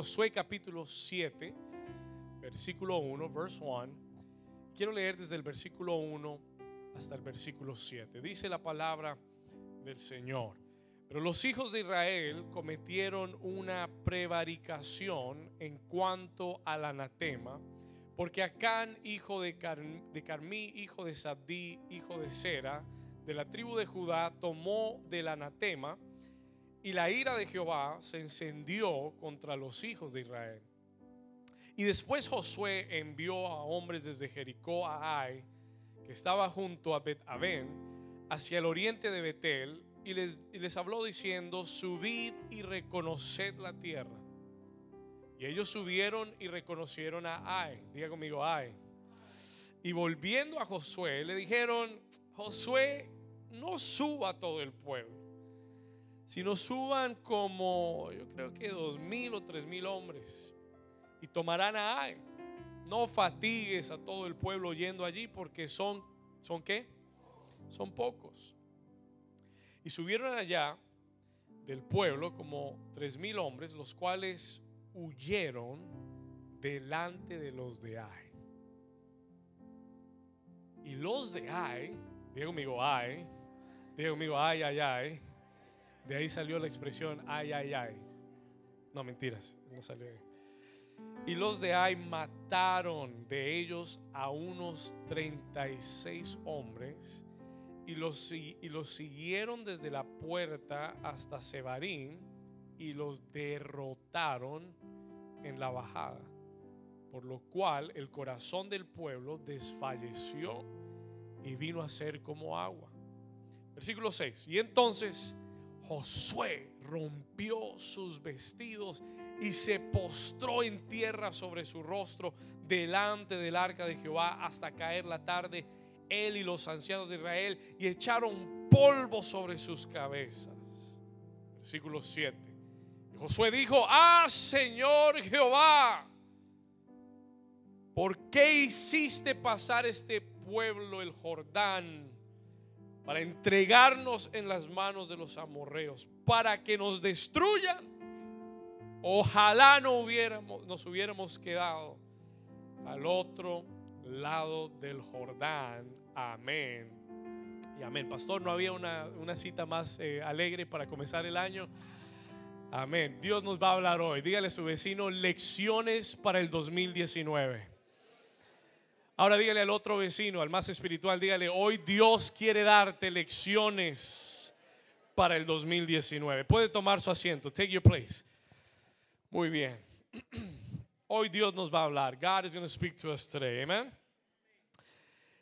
Josué capítulo 7, versículo 1, verse 1. Quiero leer desde el versículo 1 hasta el versículo 7. Dice la palabra del Señor. Pero los hijos de Israel cometieron una prevaricación en cuanto al anatema, porque Acán, hijo de, de Carmí, hijo de Sabdí, hijo de Sera, de la tribu de Judá, tomó del anatema, y la ira de Jehová se encendió contra los hijos de Israel. Y después Josué envió a hombres desde Jericó a Ai, que estaba junto a Bet hacia el oriente de Betel, y les, les habló diciendo, subid y reconoced la tierra. Y ellos subieron y reconocieron a Ai. Diga conmigo, Ai. Y volviendo a Josué, le dijeron, Josué, no suba todo el pueblo, sino suban como, yo creo que dos mil o tres mil hombres. Y tomarán a Ai. No fatigues a todo el pueblo yendo allí porque son, ¿son qué? Son pocos. Y subieron allá del pueblo como tres mil hombres, los cuales huyeron delante de los de Ai. Y los de Ai, digo conmigo Ai, digo conmigo ay, ay, ay. De ahí salió la expresión ay, ay, ay. No, mentiras, no salió ahí. Y los de Ai mataron de ellos a unos 36 hombres y los, y los siguieron desde la puerta hasta Sebarín y los derrotaron en la bajada. Por lo cual el corazón del pueblo desfalleció y vino a ser como agua. Versículo 6. Y entonces Josué rompió sus vestidos y se postró en tierra sobre su rostro delante del arca de Jehová hasta caer la tarde, él y los ancianos de Israel, y echaron polvo sobre sus cabezas. Versículo 7. Josué dijo, ah Señor Jehová, ¿por qué hiciste pasar este pueblo el Jordán para entregarnos en las manos de los amorreos, para que nos destruyan? Ojalá no hubiéramos, nos hubiéramos quedado al otro lado del Jordán. Amén. Y amén. Pastor, no había una, cita más eh, alegre para comenzar el año. Amén. Dios nos va a hablar hoy. Dígale a su vecino lecciones para el 2019. Ahora dígale al otro vecino, al más espiritual, dígale, hoy Dios quiere darte lecciones para el 2019. Puede tomar su asiento. Take your place. Muy bien. Hoy Dios nos va a hablar. God is going to speak to us today. Amen.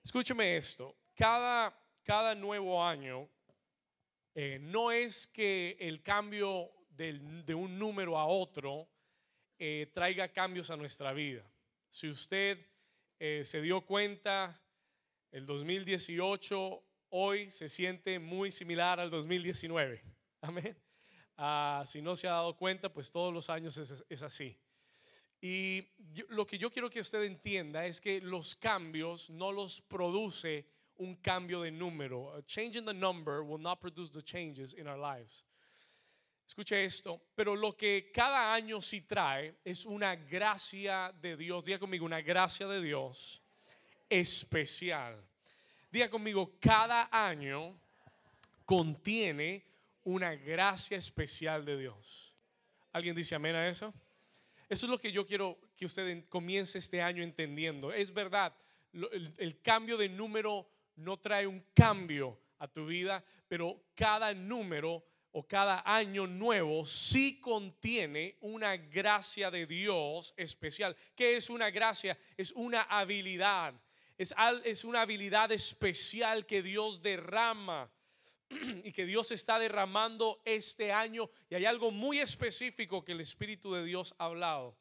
Escúcheme esto. Cada, cada nuevo año eh, no es que el cambio de un número a otro eh, traiga cambios a nuestra vida. Si usted eh, se dio cuenta, el 2018 hoy se siente muy similar al 2019. Amén. Ah, si no se ha dado cuenta, pues todos los años es, así. Y lo que yo quiero que usted entienda es que los cambios no los produce un cambio de número. A change in the number will not produce the changes in our lives. Escuche esto, pero lo que cada año sí trae es una gracia de Dios. Diga conmigo, una gracia de Dios especial. Diga conmigo, cada año contiene una gracia especial de Dios. ¿Alguien dice amén a eso? Eso es lo que yo quiero que usted comience este año entendiendo. Es verdad, el, cambio de número no trae un cambio a tu vida, pero cada número o cada año nuevo sí contiene una gracia de Dios especial. ¿Qué es una gracia? Es una habilidad. Es, una habilidad especial que Dios derrama y que Dios está derramando este año. Y hay algo muy específico que el Espíritu de Dios ha hablado.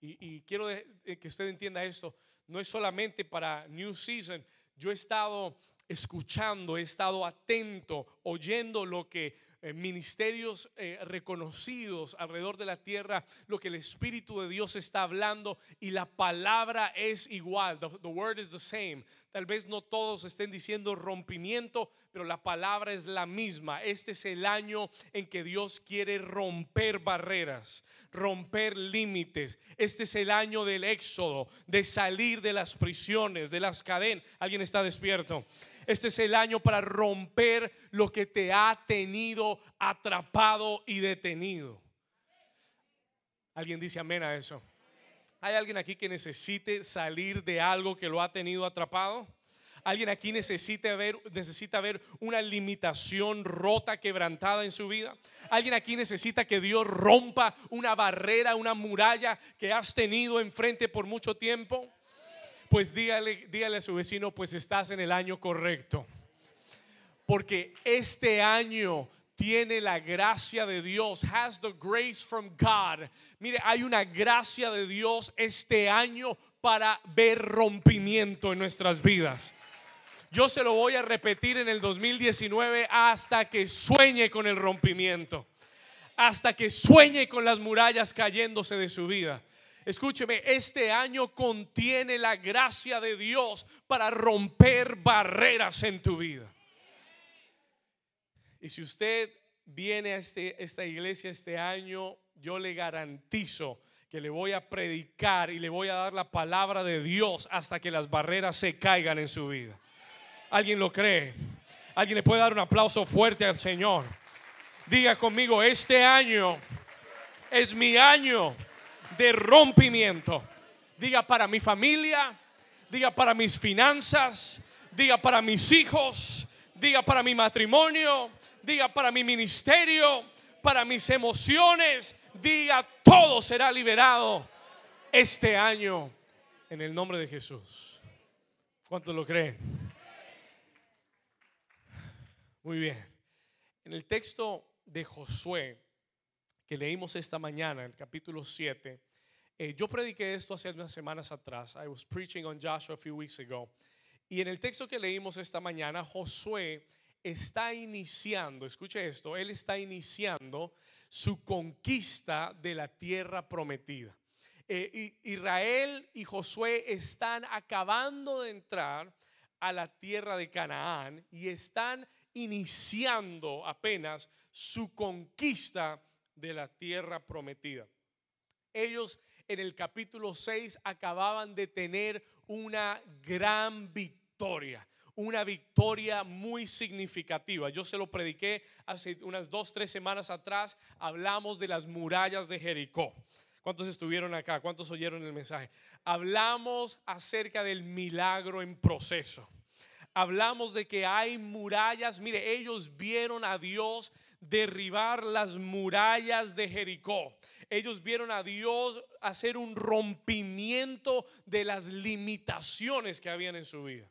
Y, quiero que usted entienda esto. No es solamente para New Season. Yo he estado escuchando, he estado atento, oyendo lo que eh, ministerios eh, reconocidos alrededor de la tierra, lo que el Espíritu de Dios está hablando y la palabra es igual. The, the word is the same. Tal vez no todos estén diciendo rompimiento, pero la palabra es la misma. Este es el año en que Dios quiere romper barreras, romper límites. Este es el año del éxodo, de salir de las prisiones, de las cadenas. ¿Alguien está despierto? Este es el año para romper lo que te ha tenido atrapado y detenido. ¿Alguien dice amén a eso? ¿Hay alguien aquí que necesite salir de algo que lo ha tenido atrapado? ¿Alguien aquí necesita ver, necesita ver una limitación rota, quebrantada en su vida? ¿Alguien aquí necesita que Dios rompa una barrera, una muralla que has tenido enfrente por mucho tiempo? Pues dígale, a su vecino, pues estás en el año correcto. Porque este año tiene la gracia de Dios, has the grace from God. Mire, hay una gracia de Dios este año para ver rompimiento en nuestras vidas. Yo se lo voy a repetir en el 2019 hasta que sueñe con el rompimiento, hasta que sueñe con las murallas cayéndose de su vida. Escúcheme, este año contiene la gracia de Dios para romper barreras en tu vida. Y si usted viene a este, esta iglesia este año, yo le garantizo que le voy a predicar y le voy a dar la palabra de Dios hasta que las barreras se caigan en su vida. ¿Alguien lo cree? ¿Alguien le puede dar un aplauso fuerte al Señor? Diga conmigo, este año es mi año de rompimiento. Diga para mi familia, diga para mis finanzas, diga para mis hijos, diga para mi matrimonio, diga para mi ministerio, para mis emociones, diga todo será liberado este año en el nombre de Jesús. ¿Cuántos lo creen? Muy bien. En el texto de Josué que leímos esta mañana, el capítulo 7, eh, yo prediqué esto hace unas semanas atrás. I was preaching on Joshua a few weeks ago. Y en el texto que leímos esta mañana, Josué está iniciando, escuche esto, él está iniciando su conquista de la tierra prometida. Eh, Israel y Josué están acabando de entrar a la tierra de Canaán y están iniciando apenas su conquista de la tierra prometida. Ellos en el capítulo 6 acababan de tener una gran victoria una victoria muy significativa. Yo se lo prediqué hace unas dos, tres semanas atrás. Hablamos de las murallas de Jericó. ¿Cuántos estuvieron acá? ¿Cuántos oyeron el mensaje? Hablamos acerca del milagro en proceso. Hablamos de que hay murallas. Mire, ellos vieron a Dios derribar las murallas de Jericó. Ellos vieron a Dios hacer un rompimiento de las limitaciones que habían en su vida.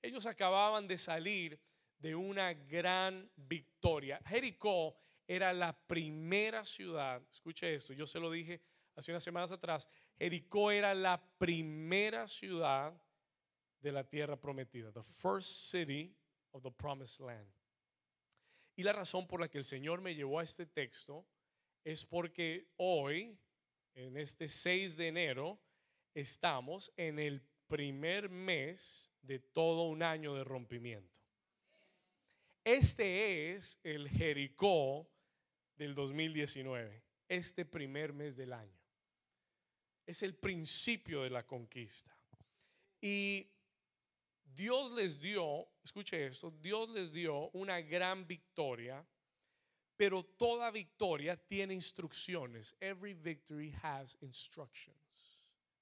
Ellos acababan de salir de una gran victoria. Jericó era la primera ciudad, escuche esto, yo se lo dije hace unas semanas atrás, Jericó era la primera ciudad de la tierra prometida, the first city of the promised land. Y la razón por la que el Señor me llevó a este texto es porque hoy, en este 6 de enero, estamos en el primer mes de todo un año de rompimiento. Este es el Jericó del 2019, este primer mes del año. Es el principio de la conquista. Y Dios les dio, escuche esto, Dios les dio una gran victoria, pero toda victoria tiene instrucciones. Every victory has instructions.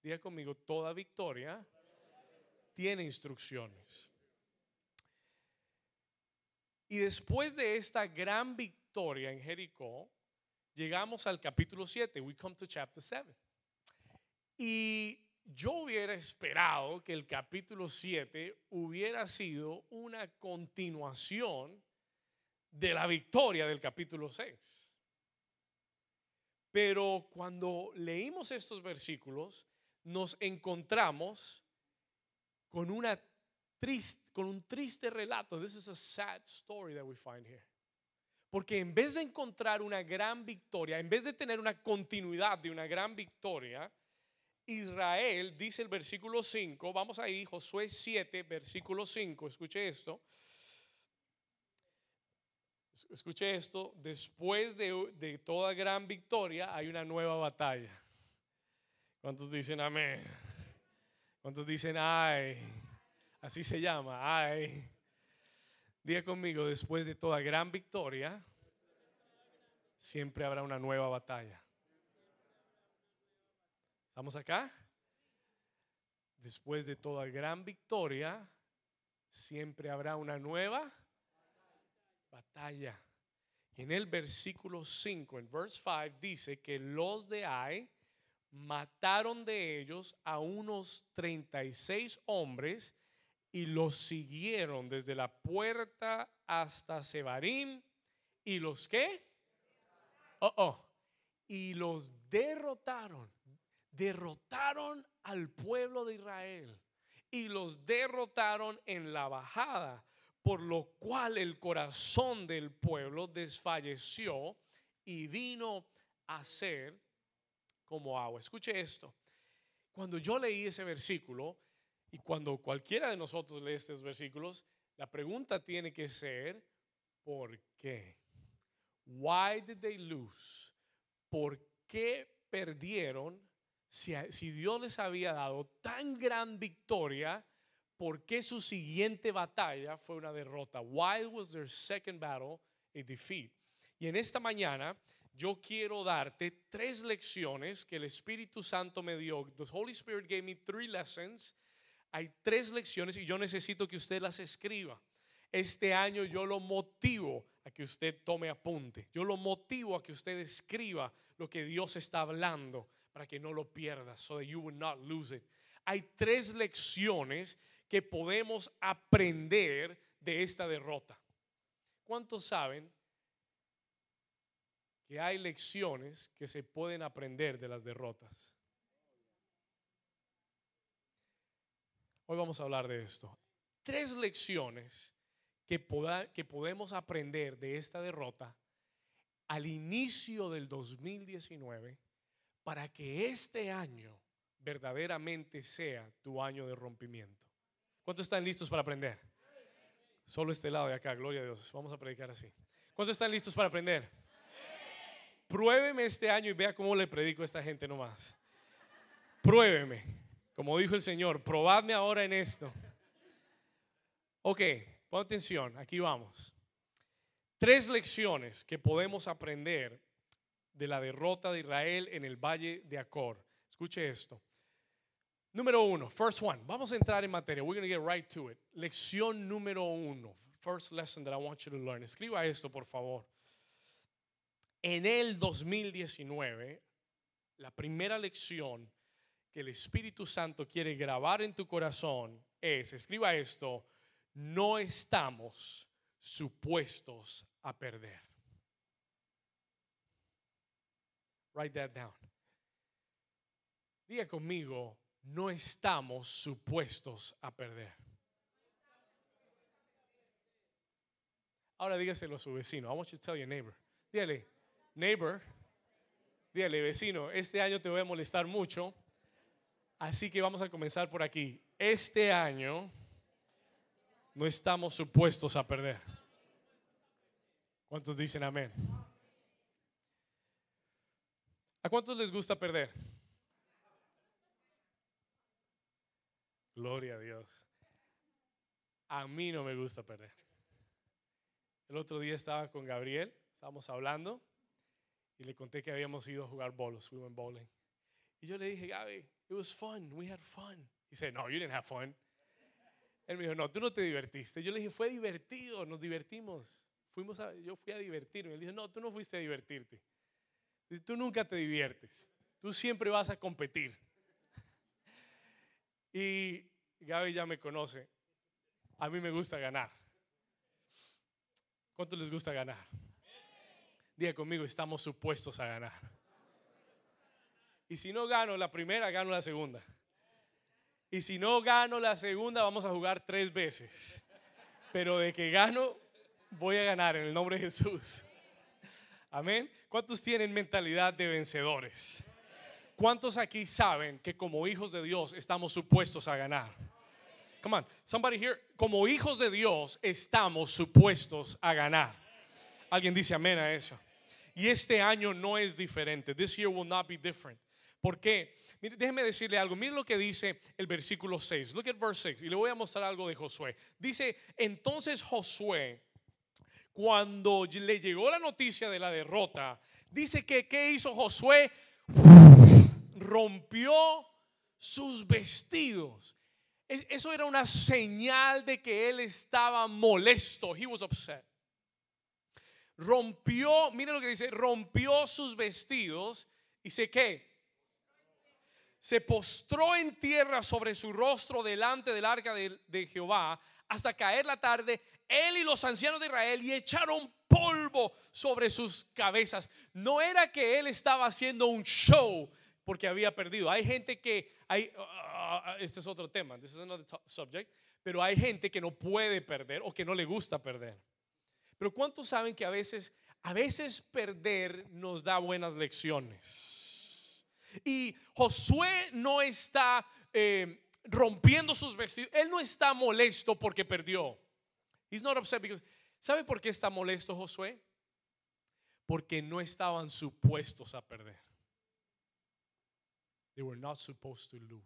Diga conmigo, toda victoria tiene instrucciones. Y después de esta gran victoria en Jericó, llegamos al capítulo 7. We come to chapter 7. Y yo hubiera esperado que el capítulo 7 hubiera sido una continuación de la victoria del capítulo 6. Pero cuando leímos estos versículos, nos encontramos con una con un triste relato. This is a sad story that we find here. Porque en vez de encontrar una gran victoria, en vez de tener una continuidad de una gran victoria, Israel, dice el versículo 5, vamos ahí, Josué 7, versículo 5, escuche esto. Escuche esto, después de, de toda gran victoria hay una nueva batalla. ¿Cuántos dicen amén? ¿Cuántos dicen ay? Así se llama, ay. Diga conmigo, después de toda gran victoria, siempre habrá una nueva batalla. ¿Estamos acá? Después de toda gran victoria, siempre habrá una nueva batalla. En el versículo 5, en verse 5, dice que los de Ai mataron de ellos a unos 36 hombres y los siguieron desde la puerta hasta Sebarim. Y los qué? Oh, oh, y los derrotaron. Derrotaron al pueblo de Israel y los derrotaron en la bajada, por lo cual el corazón del pueblo desfalleció y vino a ser como agua. Escuche esto. Cuando yo leí ese versículo y cuando cualquiera de nosotros lee estos versículos, la pregunta tiene que ser, ¿por qué? Why did they lose? ¿Por qué perdieron si, Dios les había dado tan gran victoria, ¿por qué su siguiente batalla fue una derrota? Why was their second battle a defeat? Y en esta mañana yo quiero darte tres lecciones que el Espíritu Santo me dio. The Holy Spirit gave me three lessons. Hay tres lecciones y yo necesito que usted las escriba. Este año yo lo motivo a que usted tome apunte. Yo lo motivo a que usted escriba lo que Dios está hablando para que no lo pierdas, so that you will not lose it. Hay tres lecciones que podemos aprender de esta derrota. ¿Cuántos saben que hay lecciones que se pueden aprender de las derrotas? Hoy vamos a hablar de esto. Tres lecciones que, que podemos aprender de esta derrota al inicio del 2019 para que este año verdaderamente sea tu año de rompimiento. ¿Cuántos están listos para aprender? Solo este lado de acá, gloria a Dios. Vamos a predicar así. ¿Cuántos están listos para aprender? Pruébeme este año y vea cómo le predico a esta gente nomás. Pruébeme. Como dijo el Señor, probadme ahora en esto. Ok, pon atención, aquí vamos. Tres lecciones que podemos aprender de la derrota de Israel en el valle de Acor. Escuche esto. Número uno, first one. Vamos a entrar en materia. We're going to get right to it. Lección número uno. First lesson that I want you to learn. Escriba esto, por favor. En el 2019, la primera lección que el Espíritu Santo quiere grabar en tu corazón es, escriba esto, no estamos supuestos a perder. Write that down. Diga conmigo, no estamos supuestos a perder. Ahora dígaselo a su vecino. I want you to tell your neighbor. Dígale, neighbor, dígale, vecino, este año te voy a molestar mucho. Así que vamos a comenzar por aquí. Este año no estamos supuestos a perder. ¿Cuántos dicen amén? ¿A cuántos les gusta perder? Gloria a Dios. A mí no me gusta perder. El otro día estaba con Gabriel, estábamos hablando y le conté que habíamos ido a jugar bolos, we went bowling. Y yo le dije, Gaby, it was fun, we had fun. He said, no, you didn't have fun. Él me dijo, no, tú no te divertiste. Yo le dije, fue divertido, nos divertimos. Fuimos a, yo fui a divertirme. Él dijo, no, tú no fuiste a divertirte. Tú nunca te diviertes. Tú siempre vas a competir. Y Gaby ya me conoce. A mí me gusta ganar. ¿Cuánto les gusta ganar? Diga conmigo, estamos supuestos a ganar. Y si no gano la primera, gano la segunda. Y si no gano la segunda, vamos a jugar tres veces. Pero de que gano, voy a ganar en el nombre de Jesús. Amén. ¿Cuántos tienen mentalidad de vencedores? ¿Cuántos aquí saben que como hijos de Dios estamos supuestos a ganar? Come on, somebody here. Como hijos de Dios estamos supuestos a ganar. Alguien dice amén a eso. Y este año no es diferente. This year will not be different. ¿Por qué? Mire, déjeme decirle algo. Mire lo que dice el versículo 6. Look at verse 6. Y le voy a mostrar algo de Josué. Dice, entonces Josué, cuando le llegó la noticia de la derrota, dice que ¿qué hizo Josué? Rompió sus vestidos. Eso era una señal de que él estaba molesto. He was upset. Rompió, mire lo que dice, rompió sus vestidos y se qué? Se postró en tierra sobre su rostro delante del arca de, de Jehová hasta caer la tarde, él y los ancianos de Israel y echaron polvo sobre sus cabezas. No era que él estaba haciendo un show, porque había perdido. Hay gente que, hay, uh, uh, este es otro tema, this is another subject, pero hay gente que no puede perder o que no le gusta perder. Pero ¿cuántos saben que a veces, a veces perder nos da buenas lecciones? Y Josué no está eh, rompiendo sus vestidos, él no está molesto porque perdió. He's not upset because, ¿sabe por qué está molesto Josué? Porque no estaban supuestos a perder. They were not supposed to lose.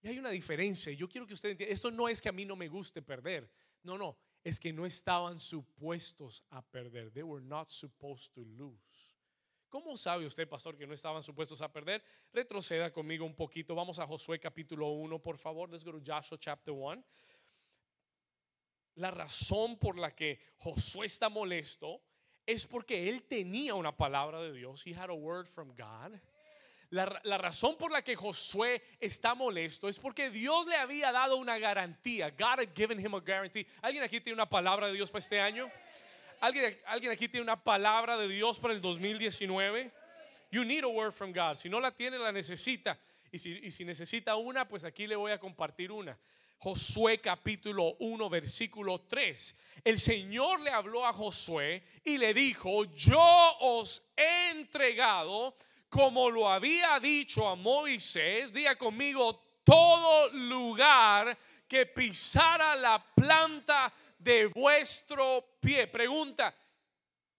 Y hay una diferencia. Yo quiero que usted entienda. Esto no es que a mí no me guste perder. No, no. Es que no estaban supuestos a perder. They were not supposed to lose. ¿Cómo sabe usted, pastor, que no estaban supuestos a perder? Retroceda conmigo un poquito. Vamos a Josué capítulo 1, por favor. Let's go to Joshua chapter 1. La razón por la que Josué está molesto es porque él tenía una palabra de Dios. He had a word from God. La, razón por la que Josué está molesto es porque Dios le había dado una garantía. God had given him a guarantee. ¿Alguien aquí tiene una palabra de Dios para este año? ¿Alguien, ¿Alguien aquí tiene una palabra de Dios para el 2019? You need a word from God. Si no la tiene, la necesita. Y si, y si necesita una, pues aquí le voy a compartir una. Josué capítulo 1 versículo 3. El Señor le habló a Josué y le dijo, yo os he entregado como lo había dicho a Moisés, diga conmigo, todo lugar que pisara la planta de vuestro pie. Pregunta,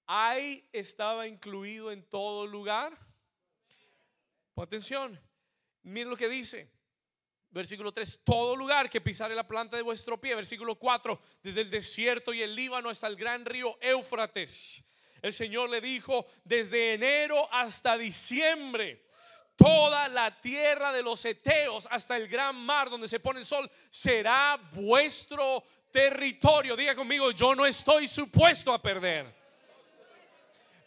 ¿hay estaba incluido en todo lugar? Pon atención, miren lo que dice. Versículo 3, todo lugar que pisare la planta de vuestro pie. Versículo 4, desde el desierto y el Líbano hasta el gran río Éufrates el Señor le dijo, desde enero hasta diciembre, toda la tierra de los Eteos hasta el gran mar donde se pone el sol será vuestro territorio. Diga conmigo, yo no estoy supuesto a perder.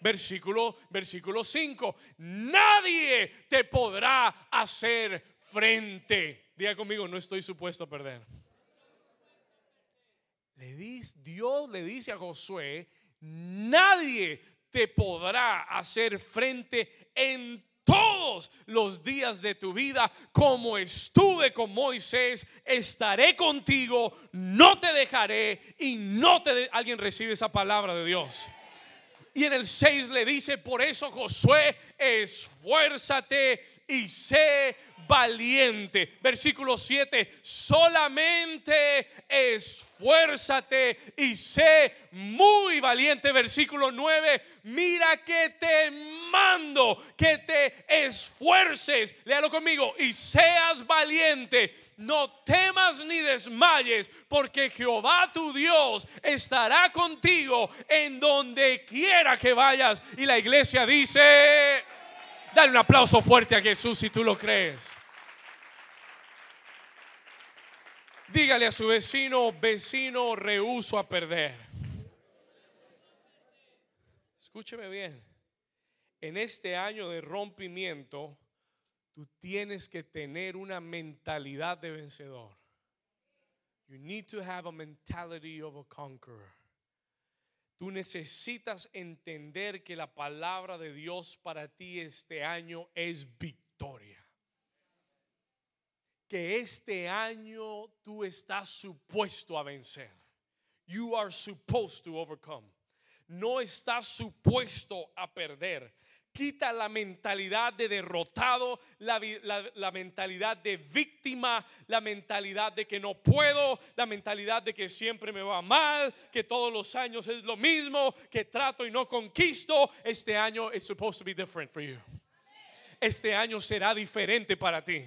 Versículo, versículo 5. Nadie te podrá hacer frente. Diga conmigo, no estoy supuesto a perder. Le dice, Dios le dice a Josué nadie te podrá hacer frente en todos los días de tu vida, como estuve con Moisés, estaré contigo, no te dejaré y no te... Alguien recibe esa palabra de Dios. Y en el 6 le dice, por eso Josué, esfuérzate y sé valiente. Versículo 7, solamente esfuérzate y sé muy valiente. Versículo 9, mira que te mando, que te esfuerces. Léalo conmigo y seas valiente. No temas ni desmayes, porque Jehová tu Dios estará contigo en donde quiera que vayas. Y la iglesia dice... Dale un aplauso fuerte a Jesús si tú lo crees. Dígale a su vecino, vecino, rehuso a perder. Escúcheme bien. En este año de rompimiento, tú tienes que tener una mentalidad de vencedor. You need to have a mentality of a conqueror. Tú necesitas entender que la palabra de Dios para ti este año es victoria. Que este año tú estás supuesto a vencer. You are supposed to overcome. no está supuesto a perder. Quita la mentalidad de derrotado, la, la, mentalidad de víctima, la mentalidad de que no puedo, la mentalidad de que siempre me va mal, que todos los años es lo mismo, que trato y no conquisto. Este año es supposed to be different for you. Este año será diferente para ti.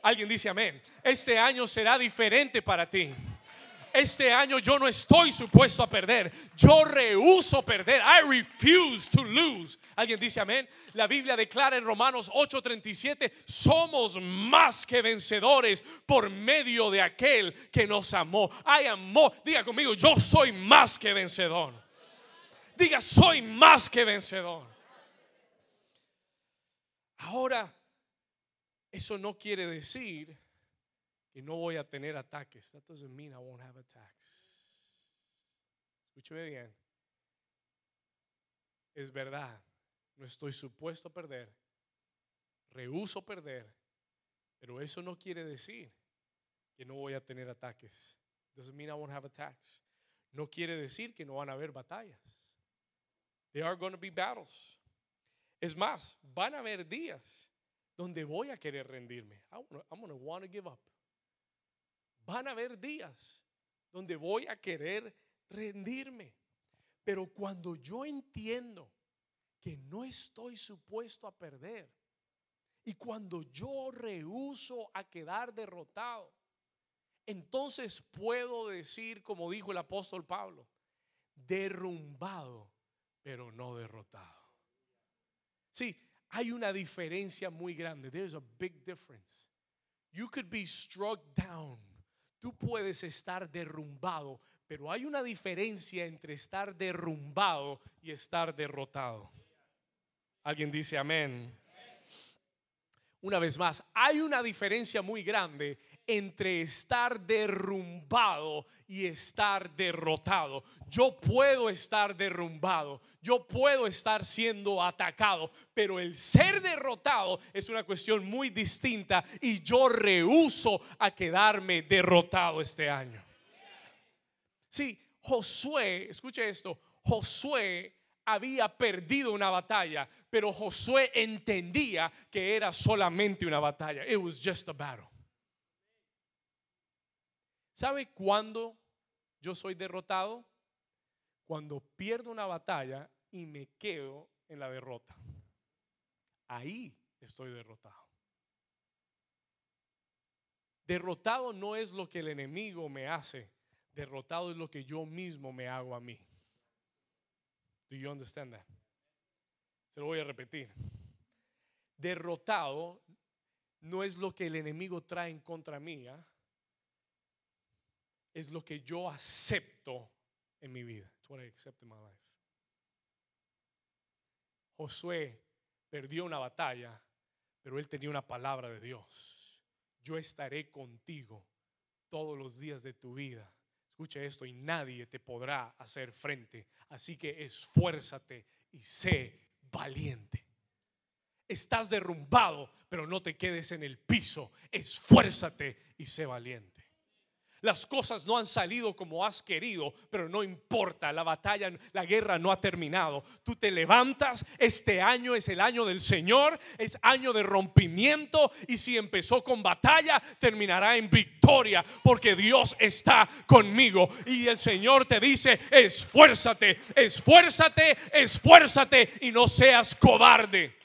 Alguien dice amén. Este año será diferente para ti este año yo no estoy supuesto a perder. Yo rehuso perder. I refuse to lose. ¿Alguien dice amén? La Biblia declara en Romanos 8:37, somos más que vencedores por medio de aquel que nos amó. I amó. Diga conmigo, yo soy más que vencedor. Diga, soy más que vencedor. Ahora, eso no quiere decir y no voy a tener ataques. That doesn't mean I won't have attacks. Escúcheme bien. Es verdad, no estoy supuesto a perder. Rehuso perder. Pero eso no quiere decir que no voy a tener ataques. Doesn't mean I won't have attacks. No quiere decir que no van a haber batallas. There are going to be battles. Es más, van a haber días donde voy a querer rendirme. I'm going to want to give up van a haber días donde voy a querer rendirme. Pero cuando yo entiendo que no estoy supuesto a perder y cuando yo rehuso a quedar derrotado, entonces puedo decir, como dijo el apóstol Pablo, derrumbado, pero no derrotado. Sí, hay una diferencia muy grande. There's a big difference. You could be struck down Tú puedes estar derrumbado, pero hay una diferencia entre estar derrumbado y estar derrotado. Alguien dice amén. Una vez más, hay una diferencia muy grande entre estar derrumbado y estar derrotado. Yo puedo estar derrumbado, yo puedo estar siendo atacado, pero el ser derrotado es una cuestión muy distinta y yo rehuso a quedarme derrotado este año. Sí, Josué, escuche esto, Josué había perdido una batalla, pero Josué entendía que era solamente una batalla. It was just a battle. ¿Sabe cuándo yo soy derrotado? Cuando pierdo una batalla y me quedo en la derrota. Ahí estoy derrotado. Derrotado no es lo que el enemigo me hace, derrotado es lo que yo mismo me hago a mí. Do you understand that? Se lo voy a repetir. Derrotado no es lo que el enemigo trae en contra mía, es lo que yo acepto en mi vida. It's what I accept in my life. Josué perdió una batalla, pero él tenía una palabra de Dios. Yo estaré contigo todos los días de tu vida. Escucha esto y nadie te podrá hacer frente. Así que esfuérzate y sé valiente. Estás derrumbado, pero no te quedes en el piso. Esfuérzate y sé valiente. Las cosas no han salido como has querido, pero no importa, la batalla, la guerra no ha terminado. Tú te levantas, este año es el año del Señor, es año de rompimiento y si empezó con batalla, terminará en victoria, porque Dios está conmigo y el Señor te dice, esfuérzate, esfuérzate, esfuérzate y no seas cobarde.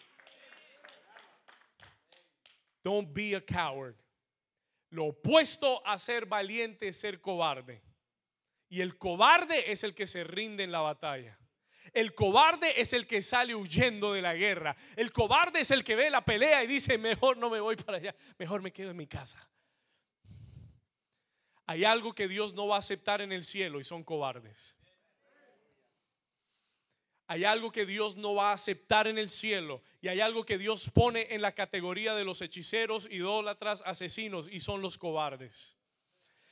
Don't be a coward. Lo opuesto a ser valiente es ser cobarde. Y el cobarde es el que se rinde en la batalla. El cobarde es el que sale huyendo de la guerra. El cobarde es el que ve la pelea y dice, mejor no me voy para allá, mejor me quedo en mi casa. Hay algo que Dios no va a aceptar en el cielo y son cobardes. Hay algo que Dios no va a aceptar en el cielo y hay algo que Dios pone en la categoría de los hechiceros, idólatras, asesinos y son los cobardes.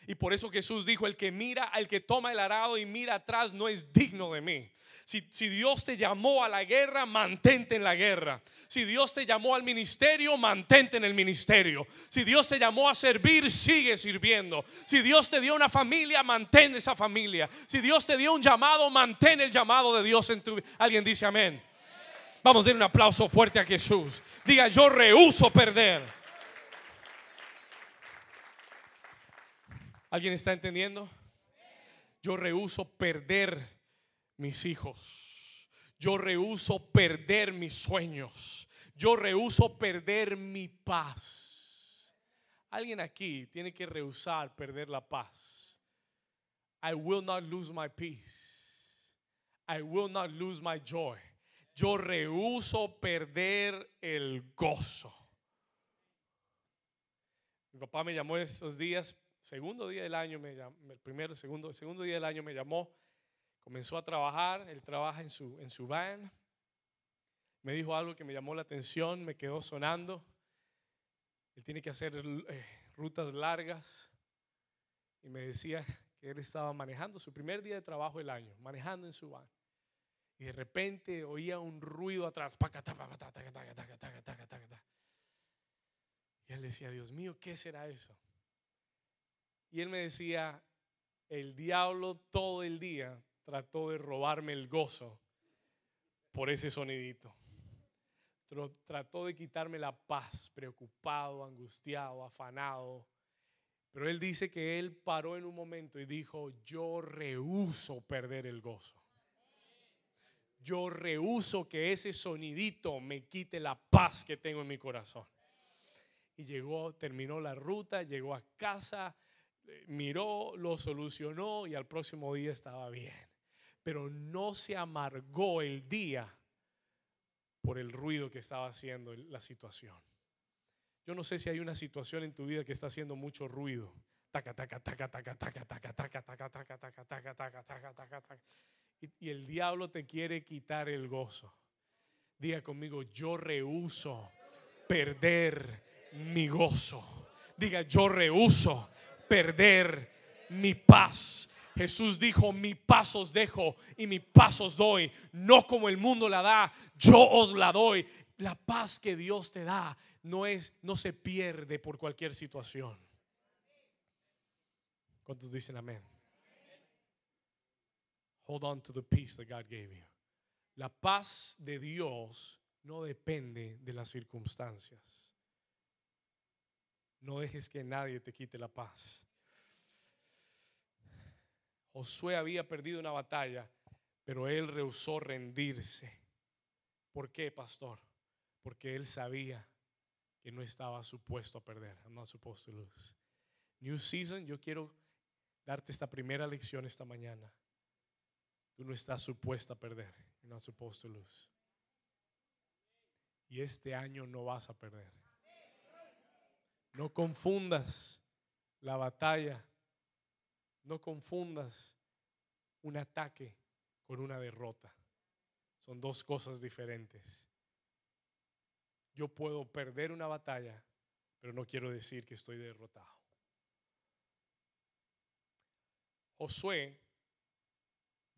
Y por eso Jesús dijo, el que mira, al que toma el arado y mira atrás no es digno de mí. Si, Dios te llamó a la guerra, mantente en la guerra. Si Dios te llamó al ministerio, mantente en el ministerio. Si Dios te llamó a servir, sigue sirviendo. Si Dios te dio una familia, mantén esa familia. Si Dios te dio un llamado, mantén el llamado de Dios en tu. Alguien dice amén. Vamos a dar un aplauso fuerte a Jesús. Diga, yo rehuso perder. ¿Alguien está entendiendo? Yo rehuso perder mis hijos. Yo rehuso perder mis sueños. Yo rehuso perder mi paz. Alguien aquí tiene que rehusar perder la paz. I will not lose my peace. I will not lose my joy. Yo rehuso perder el gozo. Mi papá me llamó esos días segundo día del año, me el primero, segundo, segundo día del año me llamó, comenzó a trabajar, él trabaja en su, en su van, me dijo algo que me llamó la atención, me quedó sonando, él tiene que hacer eh, rutas largas y me decía que él estaba manejando su primer día de trabajo del año, manejando en su van. Y de repente oía un ruido atrás. Y él decía, Dios mío, ¿qué será eso? Y él me decía, el diablo todo el día trató de robarme el gozo por ese sonidito. Trató de quitarme la paz, preocupado, angustiado, afanado. Pero él dice que él paró en un momento y dijo, yo rehuso perder el gozo. Yo rehuso que ese sonidito me quite la paz que tengo en mi corazón. Y llegó, terminó la ruta, llegó a casa, miró, lo solucionó y al próximo día estaba bien. Pero no se amargó el día por el ruido que estaba haciendo la situación. Yo no sé si hay una situación en tu vida que está haciendo mucho ruido. Y el diablo te quiere quitar el gozo. Diga conmigo, yo rehuso perder mi gozo. Diga, yo rehuso perder mi paz. Jesús dijo, mi paz os dejo y mi paz os doy. No como el mundo la da, yo os la doy. La paz que Dios te da no es no se pierde por cualquier situación. ¿Cuántos dicen amén? Hold on to the peace that God gave you. La paz de Dios no depende de las circunstancias. No dejes que nadie te quite la paz. Josué había perdido una batalla, pero él rehusó rendirse. ¿Por qué, pastor? Porque él sabía que no estaba supuesto a perder. I'm not supposed to lose. New season, yo quiero darte esta primera lección esta mañana. Tú no estás supuesto a perder. You're not supposed to lose. Y este año no vas a perder. No confundas la batalla. No confundas un ataque con una derrota. Son dos cosas diferentes. Yo puedo perder una batalla, pero no quiero decir que estoy derrotado. Josué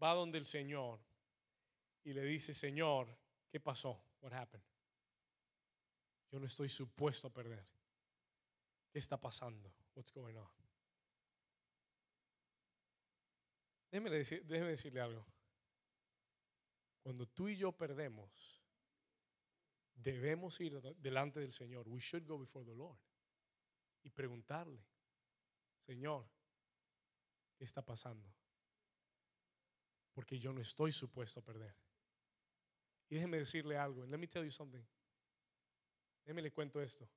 va donde el Señor y le dice, Señor, ¿qué pasó? What happened? Yo no estoy supuesto a perder. ¿Qué está pasando? What's going on? Déjeme, decirle algo. Cuando tú y yo perdemos, debemos ir delante del Señor. We should go before the Lord. Y preguntarle, Señor, ¿qué está pasando? Porque yo no estoy supuesto a perder. Y déjeme decirle algo. Let me tell you something. Déjeme le cuento esto.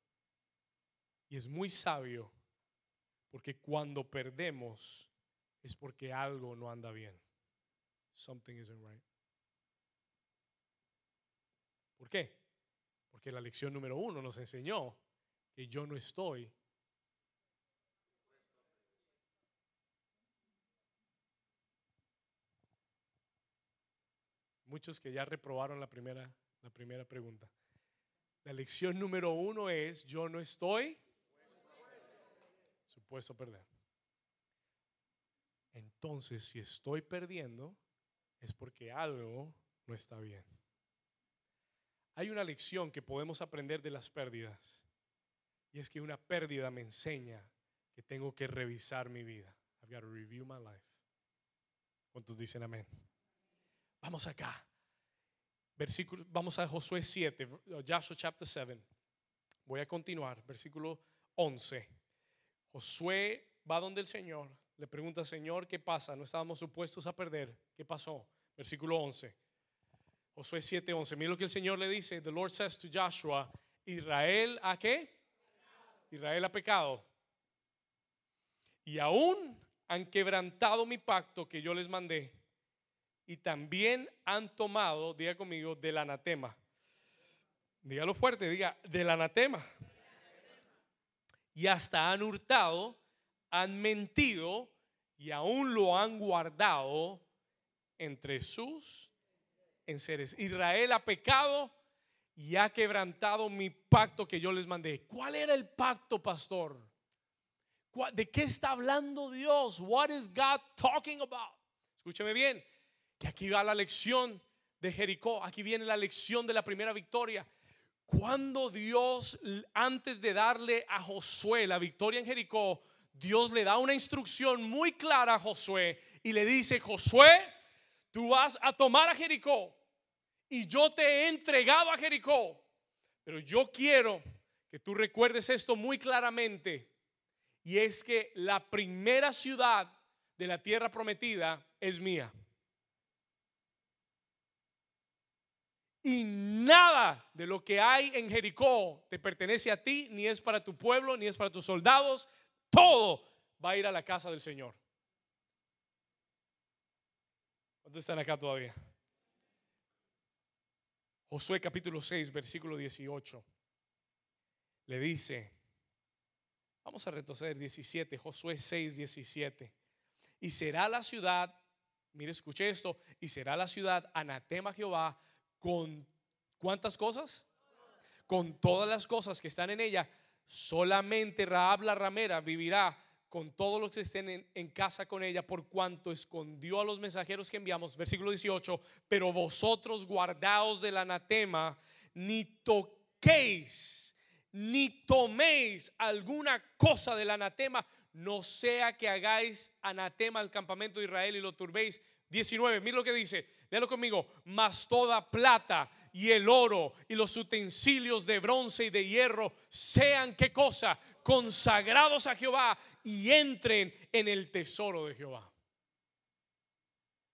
Y es muy sabio porque cuando perdemos es porque algo no anda bien. Something isn't right. ¿Por qué? Porque la lección número uno nos enseñó que yo no estoy Muchos que ya reprobaron la primera, la primera pregunta. La lección número uno es, yo no estoy supuesto a perder. entonces si estoy perdiendo es porque algo no está bien. Hay una lección que podemos aprender de las pérdidas y es que una pérdida me enseña que tengo que revisar mi vida. I've got to review my life. ¿Cuántos dicen amén? Vamos acá. Versículo, vamos a Josué 7, Joshua chapter 7. Voy a continuar, versículo 11. Josué va donde el Señor, le pregunta, Señor, ¿qué pasa? No estábamos supuestos a perder. ¿Qué pasó? Versículo 11. Josué 7:11. Mira lo que el Señor le dice. The Lord says to Joshua, Israel, ¿a qué? Israel ha pecado. Y aún han quebrantado mi pacto que yo les mandé. Y también han tomado, diga conmigo, del anatema. Dígalo fuerte, diga, del anatema. Y hasta han hurtado, han mentido y aún lo han guardado entre sus enseres. Israel ha pecado y ha quebrantado mi pacto que yo les mandé. ¿Cuál era el pacto, pastor? ¿De qué está hablando Dios? What is God talking about? Escúcheme bien, que aquí va la lección de Jericó, aquí viene la lección de la primera victoria. Cuando Dios, antes de darle a Josué la victoria en Jericó, Dios le da una instrucción muy clara a Josué y le dice, Josué, tú vas a tomar a Jericó y yo te he entregado a Jericó. Pero yo quiero que tú recuerdes esto muy claramente y es que la primera ciudad de la tierra prometida es mía. Y nada de lo que hay en Jericó te pertenece a ti, ni es para tu pueblo, ni es para tus soldados. Todo va a ir a la casa del Señor. ¿Cuántos están acá todavía? Josué capítulo 6, versículo 18. Le dice, vamos a retroceder 17, Josué 6, 17. Y será la ciudad, mire, escuche esto, y será la ciudad anatema Jehová con cuántas cosas? Con todas las cosas que están en ella. Solamente Raab la ramera vivirá con todos los que estén en, casa con ella, por cuanto escondió a los mensajeros que enviamos. Versículo 18, pero vosotros guardaos del anatema, ni toquéis, ni toméis alguna cosa del anatema, no sea que hagáis anatema al campamento de Israel y lo turbéis. 19, mira lo que dice, léalo conmigo, mas toda plata y el oro y los utensilios de bronce y de hierro sean qué cosa, consagrados a Jehová y entren en el tesoro de Jehová.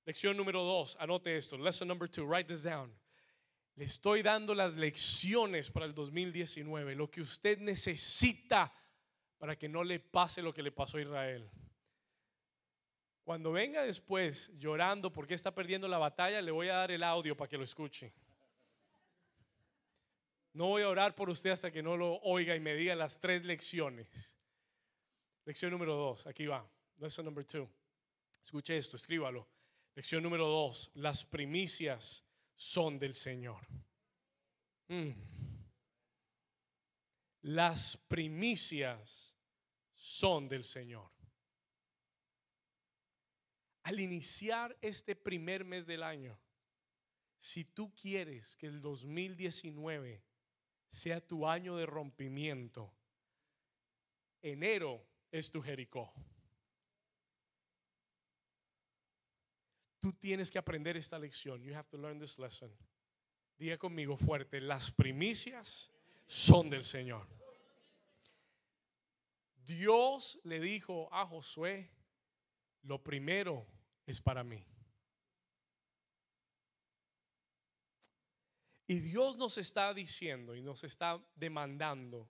Lección número dos, anote esto, lesson number two, write this down. Le estoy dando las lecciones para el 2019, lo que usted necesita para que no le pase lo que le pasó a Israel. Cuando venga después llorando porque está perdiendo la batalla, le voy a dar el audio para que lo escuche. No voy a orar por usted hasta que no lo oiga y me diga las tres lecciones. Lección número dos, aquí va. Lesson number two. Escuche esto, escríbalo. Lección número dos, las primicias son del Señor. Mm. Las primicias son del Señor. Al iniciar este primer mes del año, si tú quieres que el 2019 sea tu año de rompimiento, enero es tu Jericó. Tú tienes que aprender esta lección. You have to learn this lesson. Diga conmigo fuerte, las primicias son del Señor. Dios le dijo a Josué, lo primero es para mí. Y Dios nos está diciendo y nos está demandando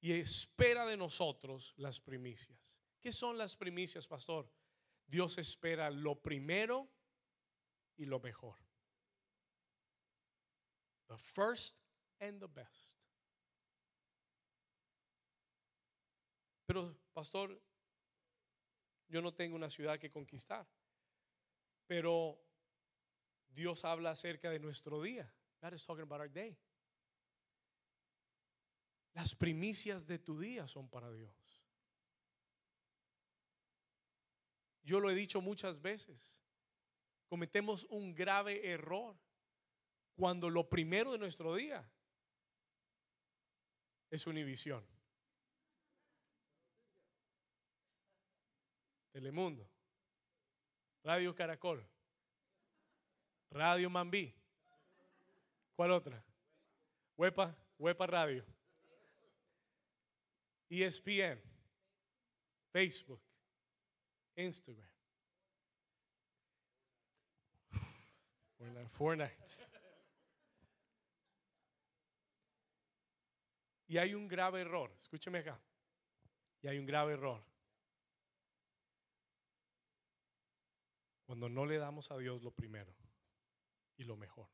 y espera de nosotros las primicias. ¿Qué son las primicias, pastor? Dios espera lo primero y lo mejor. The first and the best. Pero, pastor, yo no tengo una ciudad que conquistar. Pero Dios habla acerca de nuestro día. God is talking about our day. Las primicias de tu día son para Dios. yo lo he dicho muchas veces, cometemos un grave error cuando lo primero de nuestro día es Univisión. Telemundo, Radio Caracol, Radio Mambí. ¿Cuál otra? Huepa, Huepa Radio. ESPN, Facebook, Instagram. Fortnite. Y hay un grave error, escúcheme acá. Y hay un grave error. Cuando no le damos a Dios lo primero y lo mejor.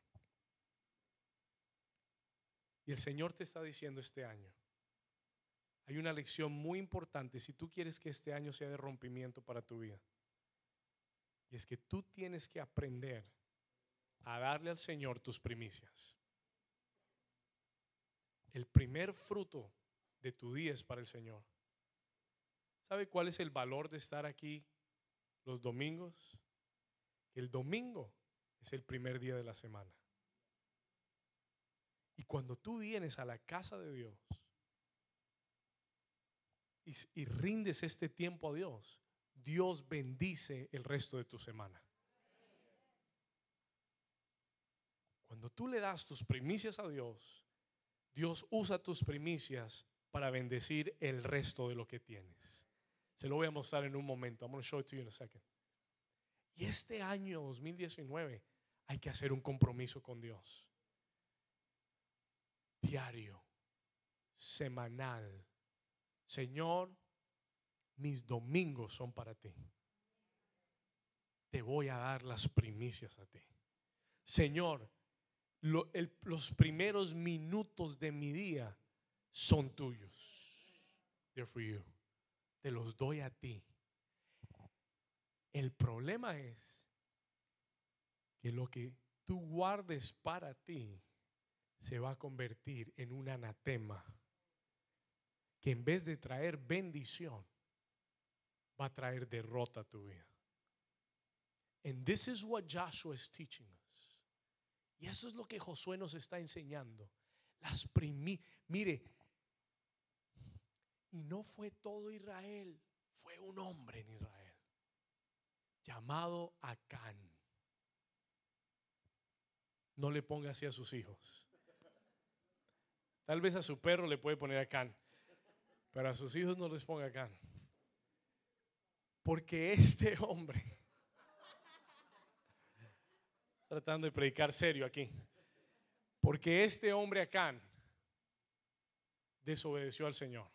Y el Señor te está diciendo este año, hay una lección muy importante si tú quieres que este año sea de rompimiento para tu vida. Y es que tú tienes que aprender a darle al Señor tus primicias. El primer fruto de tu día es para el Señor. ¿Sabe cuál es el valor de estar aquí los domingos? El domingo es el primer día de la semana. Y cuando tú vienes a la casa de Dios y, rindes este tiempo a Dios, Dios bendice el resto de tu semana. Cuando tú le das tus primicias a Dios, Dios usa tus primicias para bendecir el resto de lo que tienes. Se lo voy a mostrar en un momento. I'm going to show it to you in a second. Y este año 2019 hay que hacer un compromiso con Dios. Diario, semanal. Señor, mis domingos son para ti. Te voy a dar las primicias a ti. Señor, los primeros minutos de mi día son tuyos. They're for you. Te los doy a ti. El problema es que lo que tú guardes para ti se va a convertir en un anatema que en vez de traer bendición va a traer derrota a tu vida. And this is what Joshua is teaching us. Y eso es lo que Josué nos está enseñando. Las primi mire, y no fue todo Israel, fue un hombre en Israel llamado Acán. No le ponga así a sus hijos. Tal vez a su perro le puede poner Acán, pero a sus hijos no les ponga Acán. Porque este hombre, tratando de predicar serio aquí, porque este hombre Acán desobedeció al Señor.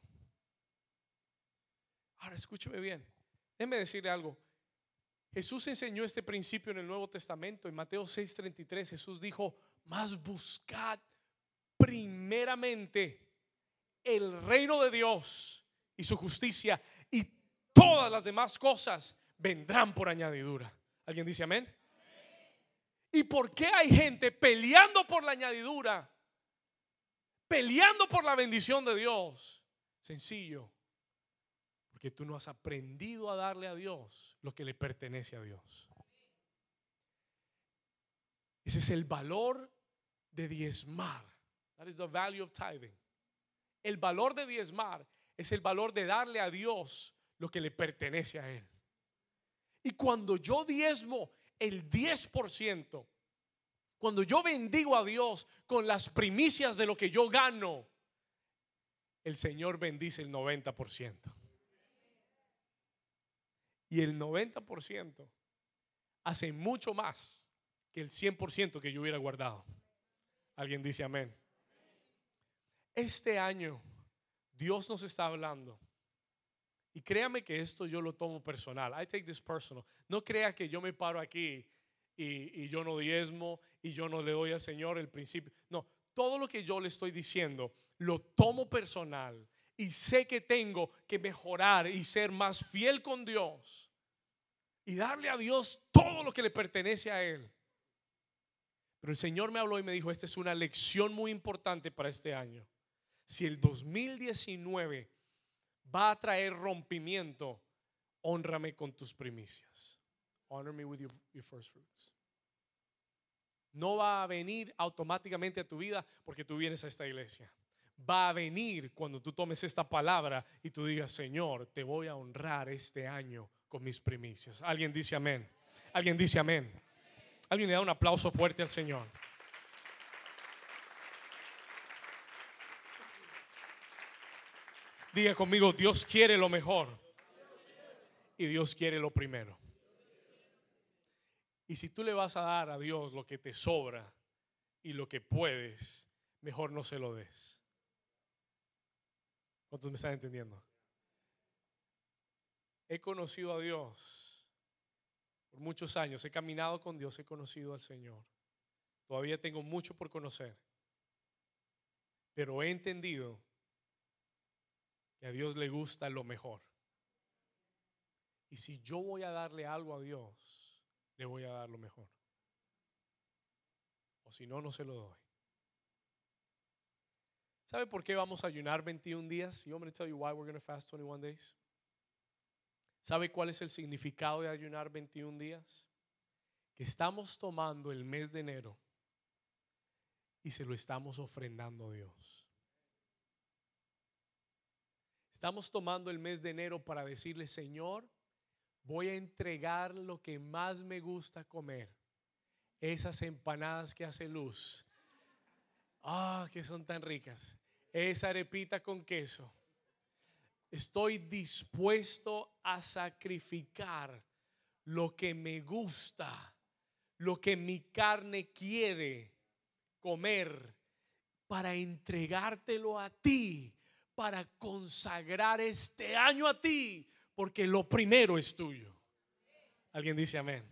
Ahora escúcheme bien, déjeme decirle algo. Jesús enseñó este principio en el Nuevo Testamento. En Mateo 6:33 Jesús dijo, más buscad primeramente el reino de Dios y su justicia y todas las demás cosas vendrán por añadidura. ¿Alguien dice amén? ¿Y por qué hay gente peleando por la añadidura? Peleando por la bendición de Dios. Sencillo que tú no has aprendido a darle a Dios lo que le pertenece a Dios. Ese es el valor de diezmar. That is the value of tithing. El valor de diezmar es el valor de darle a Dios lo que le pertenece a Él. Y cuando yo diezmo el 10%, cuando yo bendigo a Dios con las primicias de lo que yo gano, el Señor bendice el 90% y el 90% hace mucho más que el 100% que yo hubiera guardado. Alguien dice amén. Este año Dios nos está hablando. Y créame que esto yo lo tomo personal. I take this personal. No crea que yo me paro aquí y, y, yo no diezmo y yo no le doy al Señor el principio. No, todo lo que yo le estoy diciendo lo tomo personal y sé que tengo que mejorar y ser más fiel con Dios y darle a Dios todo lo que le pertenece a Él. Pero el Señor me habló y me dijo, esta es una lección muy importante para este año. Si el 2019 va a traer rompimiento, honrame con tus primicias. Honor me with your, first fruits. No va a venir automáticamente a tu vida porque tú vienes a esta iglesia. Va a venir cuando tú tomes esta palabra y tú digas, Señor, te voy a honrar este año con mis primicias. Alguien dice amén. Alguien dice amén. Alguien le da un aplauso fuerte al Señor. Diga conmigo, Dios quiere lo mejor. Y Dios quiere lo primero. Y si tú le vas a dar a Dios lo que te sobra y lo que puedes, mejor no se lo des. ¿Cuántos me están entendiendo? He conocido a Dios por muchos años, he caminado con Dios, he conocido al Señor. Todavía tengo mucho por conocer, pero he entendido que a Dios le gusta lo mejor. Y si yo voy a darle algo a Dios, le voy a dar lo mejor. O si no, no se lo doy. ¿Sabe por qué vamos a ayunar 21 días? You want me to tell you why we're going to fast 21 days? ¿Sabe cuál es el significado de ayunar 21 días? Que estamos tomando el mes de enero y se lo estamos ofrendando a Dios. Estamos tomando el mes de enero para decirle, Señor, voy a entregar lo que más me gusta comer. Esas empanadas que hace luz. Ah, que son tan ricas. Esa arepita con queso. Estoy dispuesto a sacrificar lo que me gusta, lo que mi carne quiere comer, para entregártelo a ti, para consagrar este año a ti, porque lo primero es tuyo. ¿Alguien dice amén?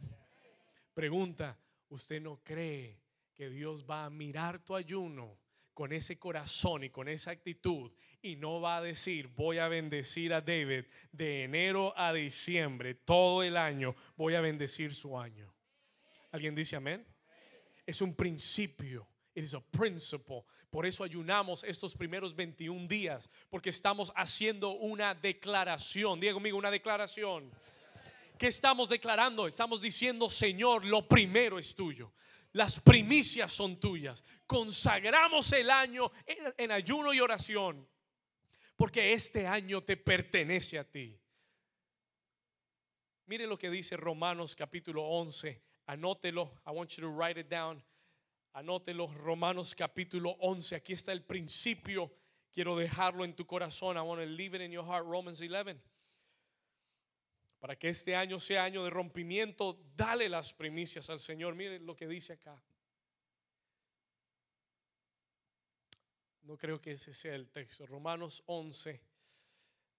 Pregunta, ¿usted no cree que Dios va a mirar tu ayuno con ese corazón y con esa actitud y no va a decir, voy a bendecir a David de enero a diciembre, todo el año, voy a bendecir su año? ¿Alguien dice amén? Es un principio. It is a principle. Por eso ayunamos estos primeros 21 días, porque estamos haciendo una declaración. Diga conmigo, una declaración. ¿Qué estamos declarando? Estamos diciendo, Señor, lo primero es tuyo. Las primicias son tuyas. Consagramos el año en, ayuno y oración, porque este año te pertenece a ti. Mire lo que dice Romanos capítulo 11. Anótelo. I want you to write it down. Anótelo, Romanos capítulo 11. Aquí está el principio. Quiero dejarlo en tu corazón. I want to leave it in your heart. Romans 11. Para que este año sea año de rompimiento, dale las primicias al Señor. Mire lo que dice acá. No creo que ese sea el texto. Romanos 11.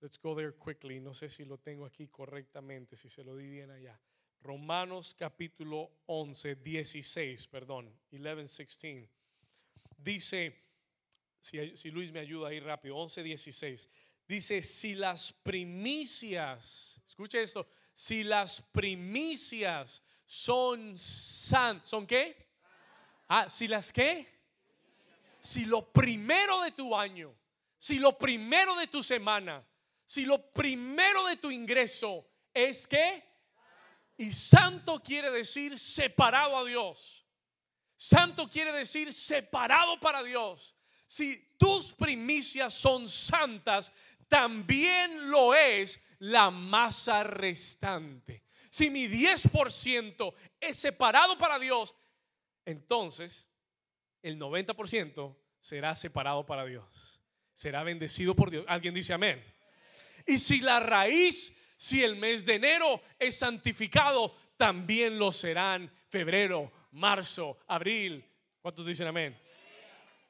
Let's go there quickly. No sé si lo tengo aquí correctamente, si se lo di bien allá. Romanos capítulo 11, 16, perdón, 11, 16. Dice, si, si, Luis me ayuda ahí rápido, 11, 16. Dice, si las primicias, escuche esto, si las primicias son san, ¿son qué? Ah, si las qué? Si lo primero de tu año, si lo primero de tu semana, si lo primero de tu ingreso es que y santo quiere decir separado a Dios. Santo quiere decir separado para Dios. Si tus primicias son santas, también lo es la masa restante. Si mi 10% es separado para Dios, entonces el 90% será separado para Dios. Será bendecido por Dios. Alguien dice amén. Y si la raíz si el mes de enero es santificado, también lo serán febrero, marzo, abril. ¿Cuántos dicen amén?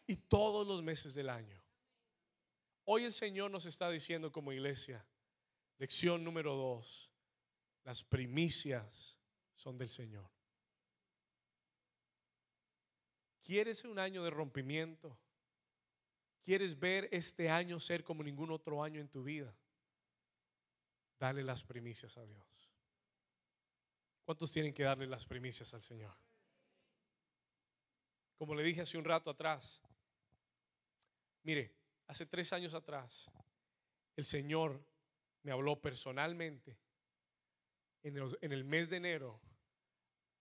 Y todos los meses del año. Hoy el Señor nos está diciendo como iglesia, lección número dos, las primicias son del Señor. ¿Quieres un año de rompimiento? ¿Quieres ver este año ser como ningún otro año en tu vida? dale las primicias a Dios. ¿Cuántos tienen que darle las primicias al Señor? Como le dije hace un rato atrás, mire, hace tres años atrás, el Señor me habló personalmente en el, mes de enero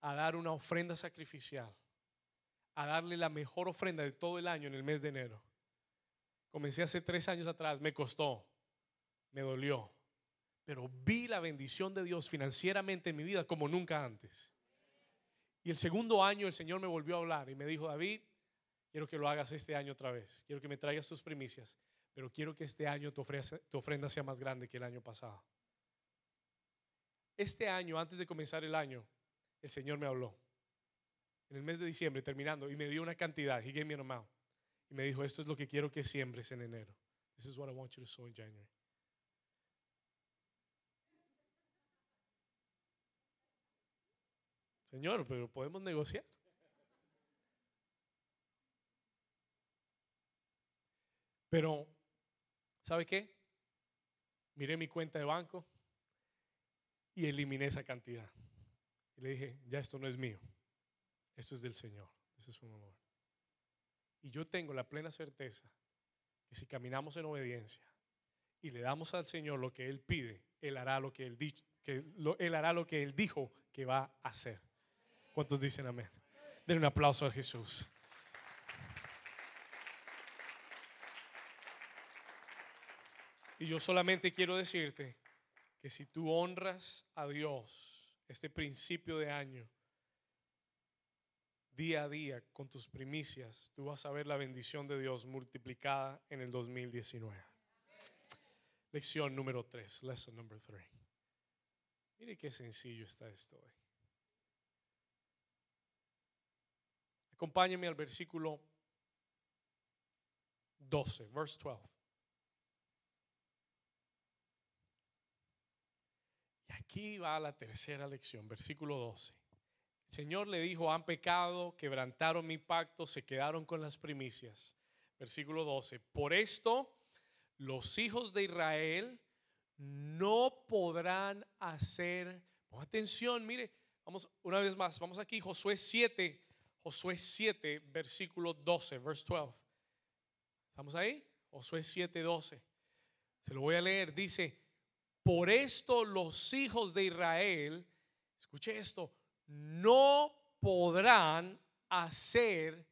a dar una ofrenda sacrificial, a darle la mejor ofrenda de todo el año en el mes de enero. Comencé hace tres años atrás, me costó, me dolió, pero vi la bendición de Dios financieramente en mi vida como nunca antes. Y el segundo año el Señor me volvió a hablar y me dijo, David, quiero que lo hagas este año otra vez, quiero que me traigas tus primicias, pero quiero que este año tu tu ofrenda sea más grande que el año pasado. Este año, antes de comenzar el año, el Señor me habló. En el mes de diciembre, terminando, y me dio una cantidad. He gave me an amount. Y me dijo, esto es lo que quiero que siembres en enero. This is what I want you to sow in January. Señor, pero podemos negociar. Pero, ¿sabe qué? Miré mi cuenta de banco y eliminé esa cantidad. Y le dije, ya esto no es mío, esto es del Señor, ese es un honor. Y yo tengo la plena certeza que si caminamos en obediencia y le damos al Señor lo que Él pide, Él hará lo que Él, que él hará lo que Él dijo que va a hacer. ¿Cuántos dicen amén? Den un aplauso a Jesús. Y yo solamente quiero decirte que si tú honras a Dios este principio de año, día a día con tus primicias, tú vas a ver la bendición de Dios multiplicada en el 2019. Lección número 3, lesson number 3. Mire qué sencillo está esto hoy. Acompáñeme al versículo 12, verse 12. Aquí va la tercera lección, versículo 12. El Señor le dijo, han pecado, quebrantaron mi pacto, se quedaron con las primicias. Versículo 12. Por esto los hijos de Israel no podrán hacer, atención, mire, vamos una vez más, vamos aquí, Josué 7, Josué 7, versículo 12, verse 12. ¿Estamos ahí? Josué 7, 12. Se lo voy a leer, dice, por esto los hijos de Israel, escuche esto, no podrán hacer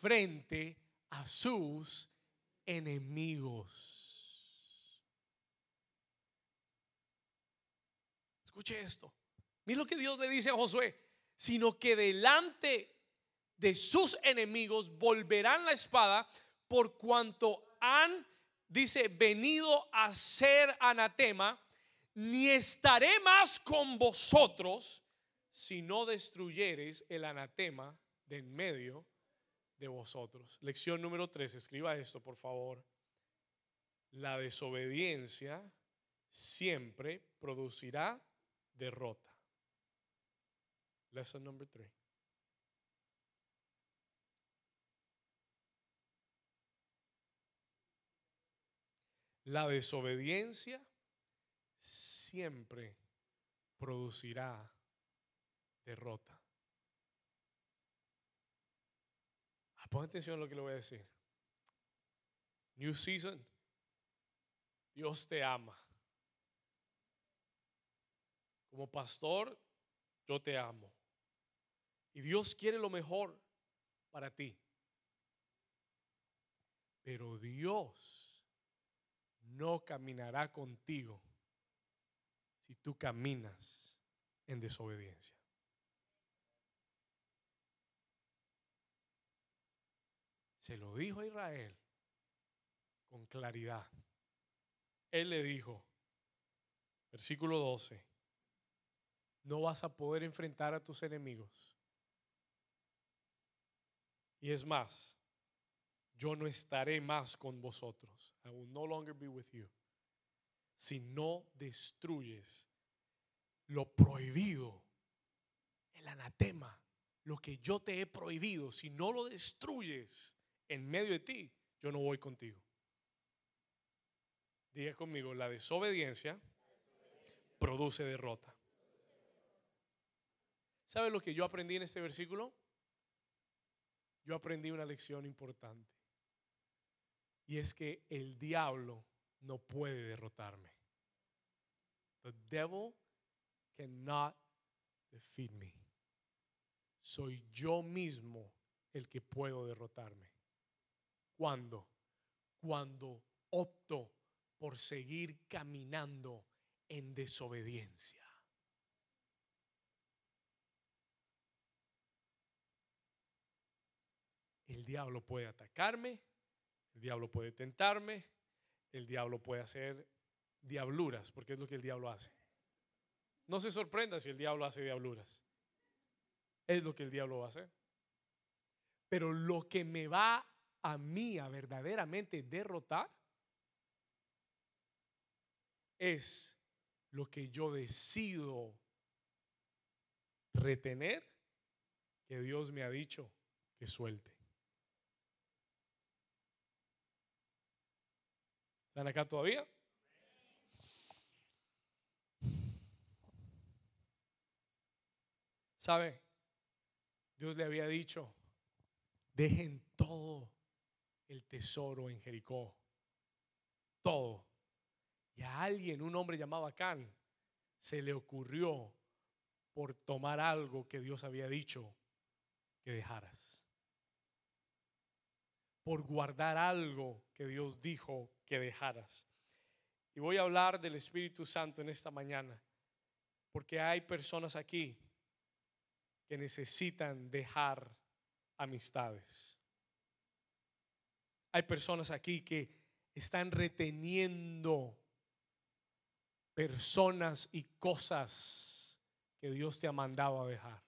frente a sus enemigos. Escuche esto. Mira lo que Dios le dice a Josué, sino que delante de sus enemigos volverán la espada por cuanto han dice, venido a ser anatema, ni estaré más con vosotros si no destruyereis el anatema de en medio de vosotros. Lección número 3, escriba esto por favor. La desobediencia siempre producirá derrota. Lesson number 3. La desobediencia siempre producirá derrota. Ah, pon atención a lo que le voy a decir. New season. Dios te ama. Como pastor, yo te amo. Y Dios quiere lo mejor para ti. Pero Dios no caminará contigo si tú caminas en desobediencia. Se lo dijo a Israel con claridad. Él le dijo, versículo 12, no vas a poder enfrentar a tus enemigos. Y es más, yo no estaré más con vosotros. I will no longer be with you. Si no destruyes lo prohibido, el anatema, lo que yo te he prohibido, si no lo destruyes en medio de ti, yo no voy contigo. Diga conmigo, la desobediencia produce derrota. ¿Sabe lo que yo aprendí en este versículo? Yo aprendí una lección importante. Y es que el diablo no puede derrotarme. The devil cannot defeat me. Soy yo mismo el que puedo derrotarme. ¿Cuándo? Cuando opto por seguir caminando en desobediencia. El diablo puede atacarme, el diablo puede tentarme, el diablo puede hacer diabluras, porque es lo que el diablo hace. No se sorprenda si el diablo hace diabluras. Es lo que el diablo va a hacer. Pero lo que me va a mí a verdaderamente derrotar es lo que yo decido retener que Dios me ha dicho que suelte. ¿Están acá todavía? ¿Sabe? Dios le había dicho, dejen todo el tesoro en Jericó. Todo. Y a alguien, un hombre llamado Acán, se le ocurrió por tomar algo que Dios había dicho que dejaras. Por guardar algo que Dios dijo que dejaras. Y voy a hablar del Espíritu Santo en esta mañana, porque hay personas aquí que necesitan dejar amistades. Hay personas aquí que están reteniendo personas y cosas que Dios te ha mandado a dejar.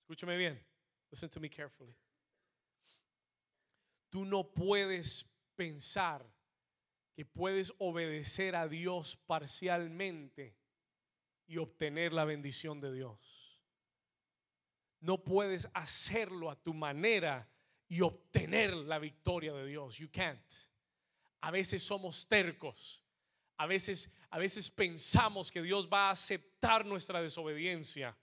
Escúchame bien. Listen to me carefully. Tú no puedes pensar que puedes obedecer a Dios parcialmente y obtener la bendición de Dios no puedes hacerlo a tu manera y obtener la victoria de Dios. You can't. A veces somos tercos. A veces, a veces pensamos que Dios va a aceptar nuestra desobediencia.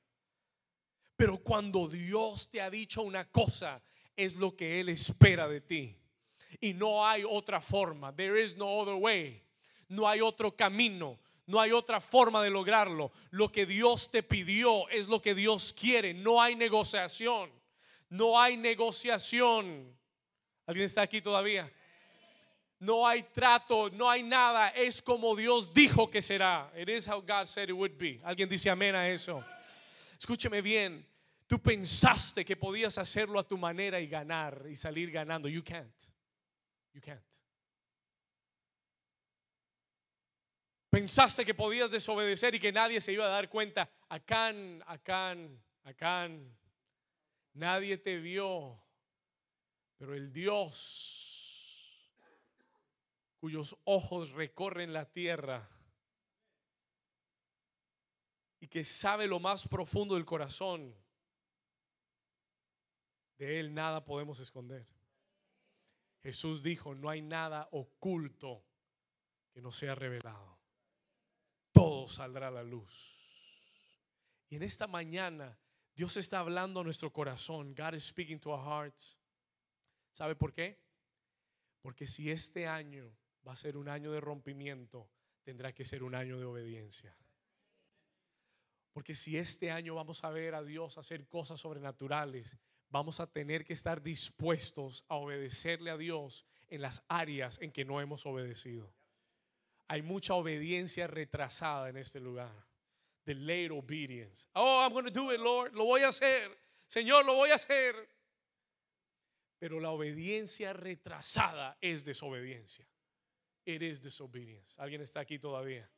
Pero cuando Dios te ha dicho una cosa, es lo que Él espera de ti. Y no hay otra forma. There is no other way. No hay otro camino. No hay otra forma de lograrlo. Lo que Dios te pidió es lo que Dios quiere. No hay negociación. No hay negociación. ¿Alguien está aquí todavía? No hay trato, no hay nada. Es como Dios dijo que será. It is how God said it would be. ¿Alguien dice amén a eso? Escúcheme bien. Tú pensaste que podías hacerlo a tu manera y ganar y salir ganando. You can't. You can't. Pensaste que podías desobedecer y que nadie se iba a dar cuenta. Acán, Acán, Acán. Nadie te vio. Pero el Dios cuyos ojos recorren la tierra y que sabe lo más profundo del corazón, de Él nada podemos esconder. Jesús dijo, no hay nada oculto que no sea revelado todo saldrá a la luz. Y en esta mañana Dios está hablando a nuestro corazón. God is speaking to our hearts. ¿Sabe por qué? Porque si este año va a ser un año de rompimiento, tendrá que ser un año de obediencia. Porque si este año vamos a ver a Dios hacer cosas sobrenaturales, vamos a tener que estar dispuestos a obedecerle a Dios en las áreas en que no hemos obedecido. Hay mucha obediencia retrasada en este lugar. Delayed obedience. Oh, I'm going to do it, Lord. Lo voy a hacer. Señor, lo voy a hacer. Pero la obediencia retrasada es desobediencia. It is disobedience. ¿Alguien está aquí todavía?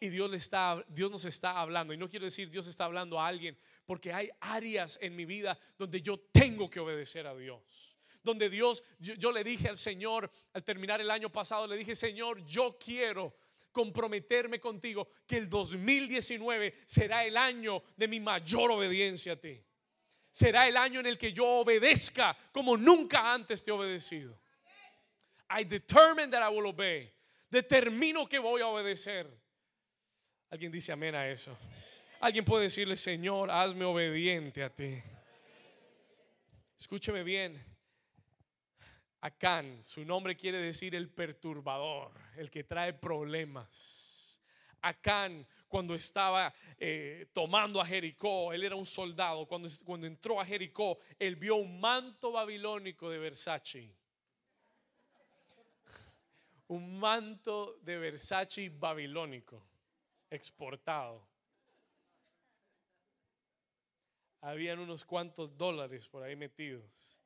Y Dios, le está, Dios nos está hablando. Y no quiero decir Dios está hablando a alguien, porque hay áreas en mi vida donde yo tengo que obedecer a Dios donde Dios, yo, le dije al Señor al terminar el año pasado, le dije, Señor, yo quiero comprometerme contigo que el 2019 será el año de mi mayor obediencia a ti. Será el año en el que yo obedezca como nunca antes te he obedecido. I determine that I will obey. Determino que voy a obedecer. Alguien dice amén a eso. Alguien puede decirle, Señor, hazme obediente a ti. Escúcheme bien. Acán, su nombre quiere decir el perturbador, el que trae problemas. Acán cuando estaba eh, tomando a Jericó, él era un soldado, cuando, cuando entró a Jericó, él vio un manto babilónico de Versace. Un manto de Versace babilónico, exportado. Habían unos cuantos dólares por ahí metidos.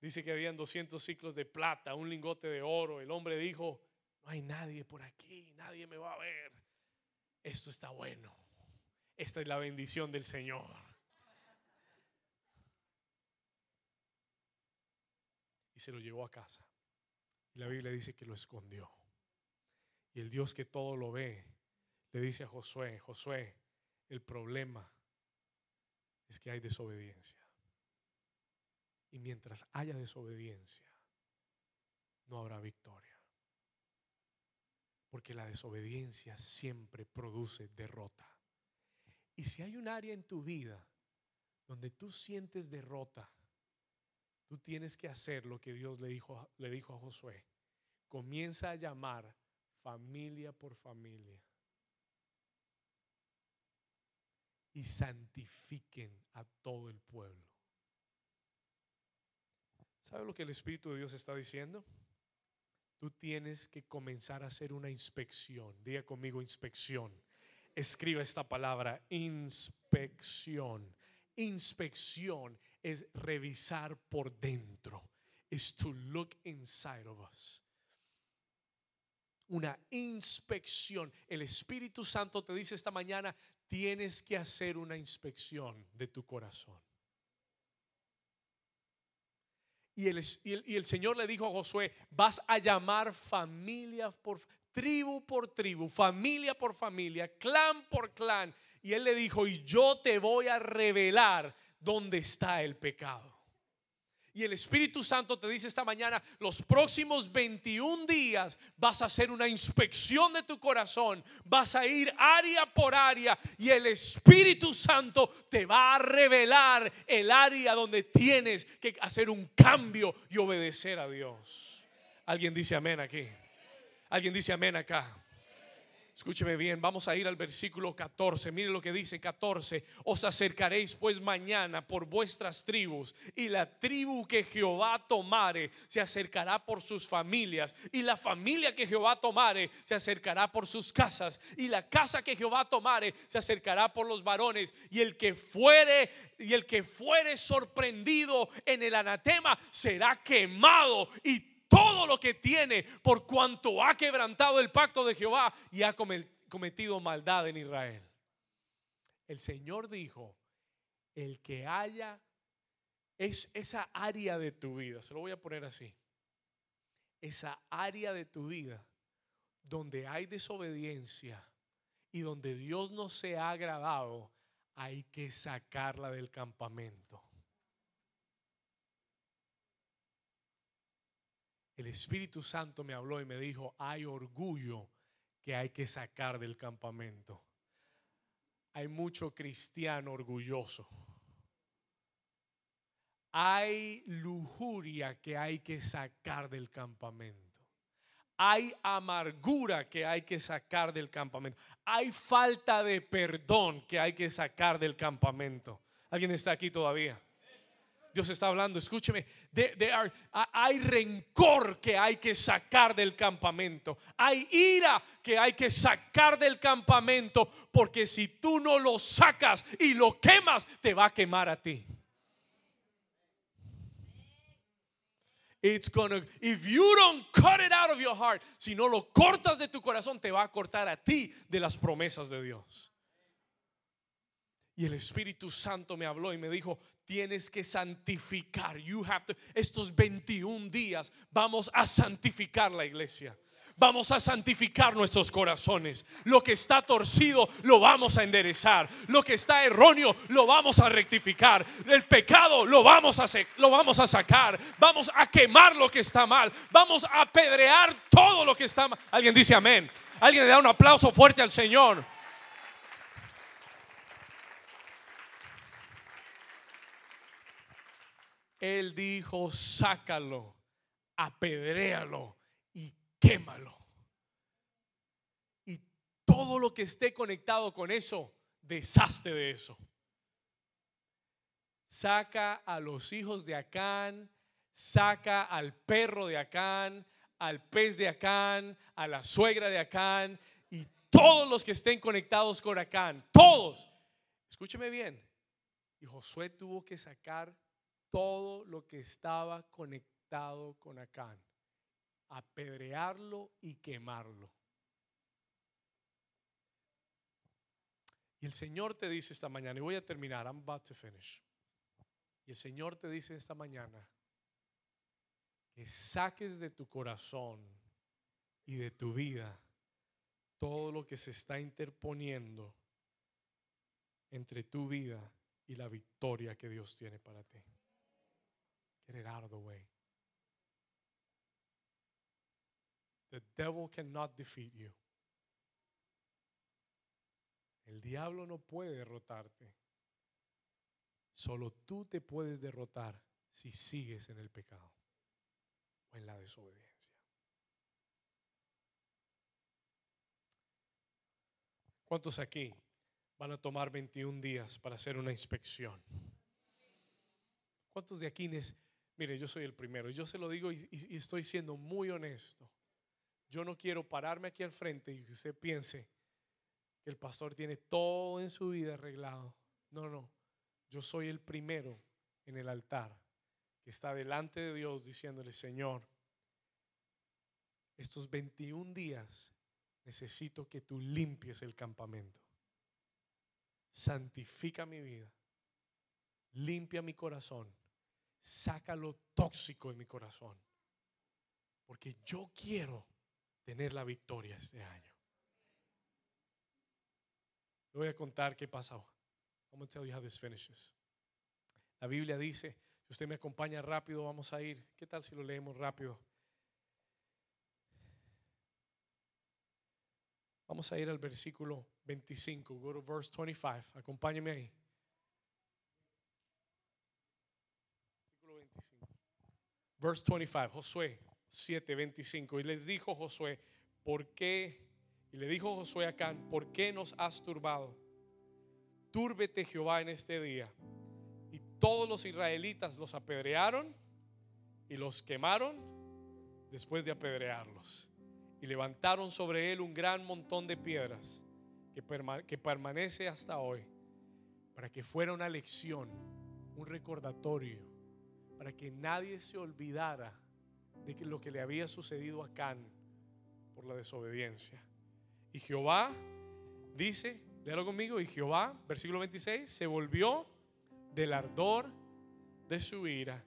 Dice que habían 200 ciclos de plata, un lingote de oro. El hombre dijo, no hay nadie por aquí, nadie me va a ver. Esto está bueno. Esta es la bendición del Señor. Y se lo llevó a casa. Y la Biblia dice que lo escondió. Y el Dios que todo lo ve le dice a Josué, Josué, el problema es que hay desobediencia. Y mientras haya desobediencia, no habrá victoria. Porque la desobediencia siempre produce derrota. Y si hay un área en tu vida donde tú sientes derrota, tú tienes que hacer lo que Dios le dijo, le dijo a Josué. Comienza a llamar familia por familia. Y santifiquen a todo el pueblo. ¿Sabe lo que el Espíritu de Dios está diciendo? Tú tienes que comenzar a hacer una inspección. Diga conmigo inspección. Escriba esta palabra, inspección. Inspección es revisar por dentro. Es to look inside of us. Una inspección. El Espíritu Santo te dice esta mañana, tienes que hacer una inspección de tu corazón. Y el, y el, Señor le dijo a Josué, vas a llamar familia por tribu por tribu, familia por familia, clan por clan. Y él le dijo, y yo te voy a revelar dónde está el pecado. Y el Espíritu Santo te dice esta mañana, los próximos 21 días vas a hacer una inspección de tu corazón, vas a ir área por área y el Espíritu Santo te va a revelar el área donde tienes que hacer un cambio y obedecer a Dios. ¿Alguien dice amén aquí? ¿Alguien dice amén acá? Escúcheme bien, vamos a ir al versículo 14. Mire lo que dice 14. Os acercaréis pues mañana por vuestras tribus y la tribu que Jehová tomare se acercará por sus familias y la familia que Jehová tomare se acercará por sus casas y la casa que Jehová tomare se acercará por los varones y el que fuere y el que fuere sorprendido en el anatema será quemado y todo lo que tiene por cuanto ha quebrantado el pacto de Jehová y ha cometido maldad en Israel. El Señor dijo, el que haya es esa área de tu vida, se lo voy a poner así, esa área de tu vida donde hay desobediencia y donde Dios no se ha agradado, hay que sacarla del campamento. El Espíritu Santo me habló y me dijo, hay orgullo que hay que sacar del campamento. Hay mucho cristiano orgulloso. Hay lujuria que hay que sacar del campamento. Hay amargura que hay que sacar del campamento. Hay falta de perdón que hay que sacar del campamento. ¿Alguien está aquí todavía? Dios está hablando, escúcheme, hay rencor que hay que sacar del campamento, hay ira que hay que sacar del campamento, porque si tú no lo sacas y lo quemas, te va a quemar a ti. It's gonna, if you don't cut it out of your heart, si no lo cortas de tu corazón, te va a cortar a ti de las promesas de Dios. Y el Espíritu Santo me habló y me dijo, tienes que santificar. You have to, estos 21 días vamos a santificar la iglesia. Vamos a santificar nuestros corazones. Lo que está torcido lo vamos a enderezar. Lo que está erróneo lo vamos a rectificar. El pecado lo vamos a, lo vamos a sacar. Vamos a quemar lo que está mal. Vamos a apedrear todo lo que está mal. Alguien dice amén. Alguien le da un aplauso fuerte al Señor. Él dijo, sácalo, apedréalo y quémalo. Y todo lo que esté conectado con eso, deshazte de eso. Saca a los hijos de Acán, saca al perro de Acán, al pez de Acán, a la suegra de Acán y todos los que estén conectados con Acán, todos. Escúcheme bien. Y Josué tuvo que sacar todo lo que estaba conectado con Acán, apedrearlo y quemarlo. Y el Señor te dice esta mañana, y voy a terminar, I'm about to finish. Y el Señor te dice esta mañana que saques de tu corazón y de tu vida todo lo que se está interponiendo entre tu vida y la victoria que Dios tiene para ti. Get it out of the way. The devil cannot defeat you. El diablo no puede derrotarte. Solo tú te puedes derrotar si sigues en el pecado o en la desobediencia. ¿Cuántos aquí van a tomar 21 días para hacer una inspección? ¿Cuántos de aquí? Mire, yo soy el primero. Yo se lo digo y, estoy siendo muy honesto. Yo no quiero pararme aquí al frente y que usted piense, el pastor tiene todo en su vida arreglado. No, no. Yo soy el primero en el altar que está delante de Dios diciéndole, Señor, estos 21 días necesito que tú limpies el campamento. Santifica mi vida. Limpia mi corazón. Saca lo tóxico de mi corazón. Porque yo quiero tener la victoria este año voy a contar qué pasó. I'm going to tell you how this finishes. La Biblia dice, si usted me acompaña rápido, vamos a ir. ¿Qué tal si lo leemos rápido? Vamos a ir al versículo 25. Go to verse 25. Acompáñeme ahí. Versículo 25. Verse 25. Josué 7, 25. Y les dijo Josué, ¿por qué y le dijo Josué a Acán, ¿por qué nos has turbado? Túrbete Jehová en este día. Y todos los israelitas los apedrearon y los quemaron después de apedrearlos. Y levantaron sobre él un gran montón de piedras que permanece hasta hoy, para que fuera una lección, un recordatorio, para que nadie se olvidara de lo que le había sucedido a Acán por la desobediencia. Y Jehová dice, léalo conmigo, y Jehová, versículo 26, se volvió del ardor de su ira.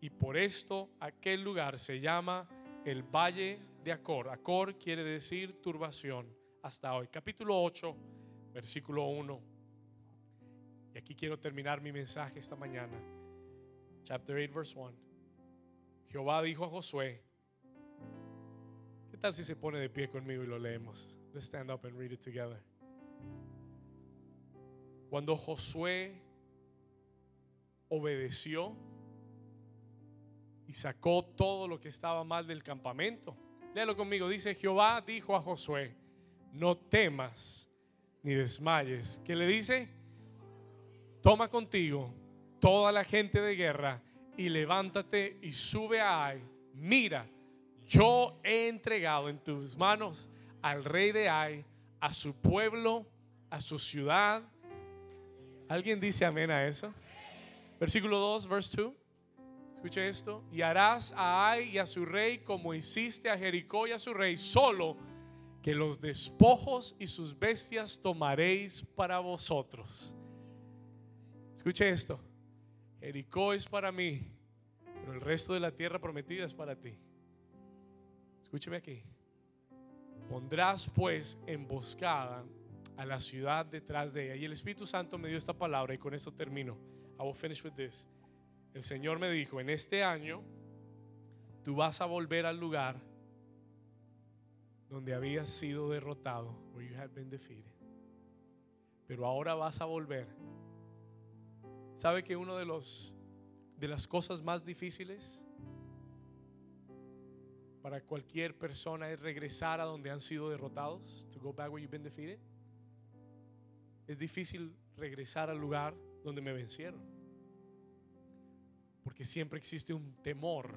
Y por esto aquel lugar se llama el Valle de Acor. Acor quiere decir turbación hasta hoy. Capítulo 8, versículo 1. Y aquí quiero terminar mi mensaje esta mañana. Chapter 8, verse 1. Jehová dijo a Josué, ¿qué tal si se pone de pie conmigo y lo leemos? Let's stand up and read it together. Cuando Josué obedeció y sacó todo lo que estaba mal del campamento. Léalo conmigo. Dice, Jehová dijo a Josué, no temas ni desmayes. ¿Qué le dice? Toma contigo toda la gente de guerra y levántate y sube a Ai. Mira, yo he entregado en tus manos al rey de Ai, a su pueblo, a su ciudad. ¿Alguien dice amén a eso? Versículo 2, verse 2. Escuche esto. Y harás a Ai y a su rey como hiciste a Jericó y a su rey, solo que los despojos y sus bestias tomaréis para vosotros. Escuche esto. Jericó es para mí, pero el resto de la tierra prometida es para ti. Escúcheme aquí. Pondrás pues emboscada a la ciudad detrás de ella. Y el Espíritu Santo me dio esta palabra y con esto termino. I will finish with this. El Señor me dijo, en este año tú vas a volver al lugar donde habías sido derrotado, where you had been defeated. Pero ahora vas a volver. ¿Sabe que uno de los de las cosas más difíciles para cualquier persona es regresar a donde han sido derrotados, to go back where you've been defeated. es difícil regresar al lugar donde me vencieron. Porque siempre existe un temor.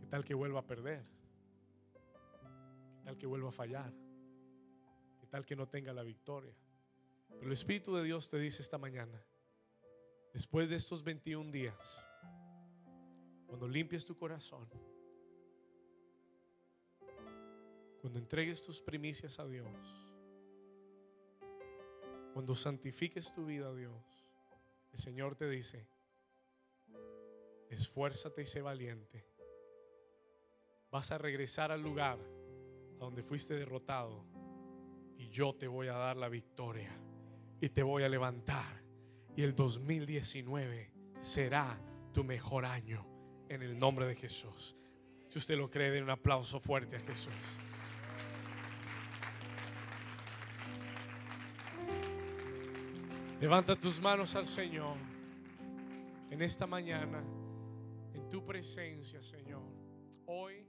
¿Qué tal que vuelva a perder? ¿Qué tal que vuelva a fallar? ¿Qué tal que no tenga la victoria? Pero el Espíritu de Dios te dice esta mañana, después de estos 21 días, cuando limpies tu corazón, cuando entregues tus primicias a Dios, cuando santifiques tu vida a Dios, el Señor te dice, esfuérzate y sé valiente. Vas a regresar al lugar a donde fuiste derrotado y yo te voy a dar la victoria y te voy a levantar. Y el 2019 será tu mejor año en el nombre de Jesús. Si usted lo cree, den un aplauso fuerte a Jesús. Levanta tus manos al Señor en esta mañana, en tu presencia, Señor. Hoy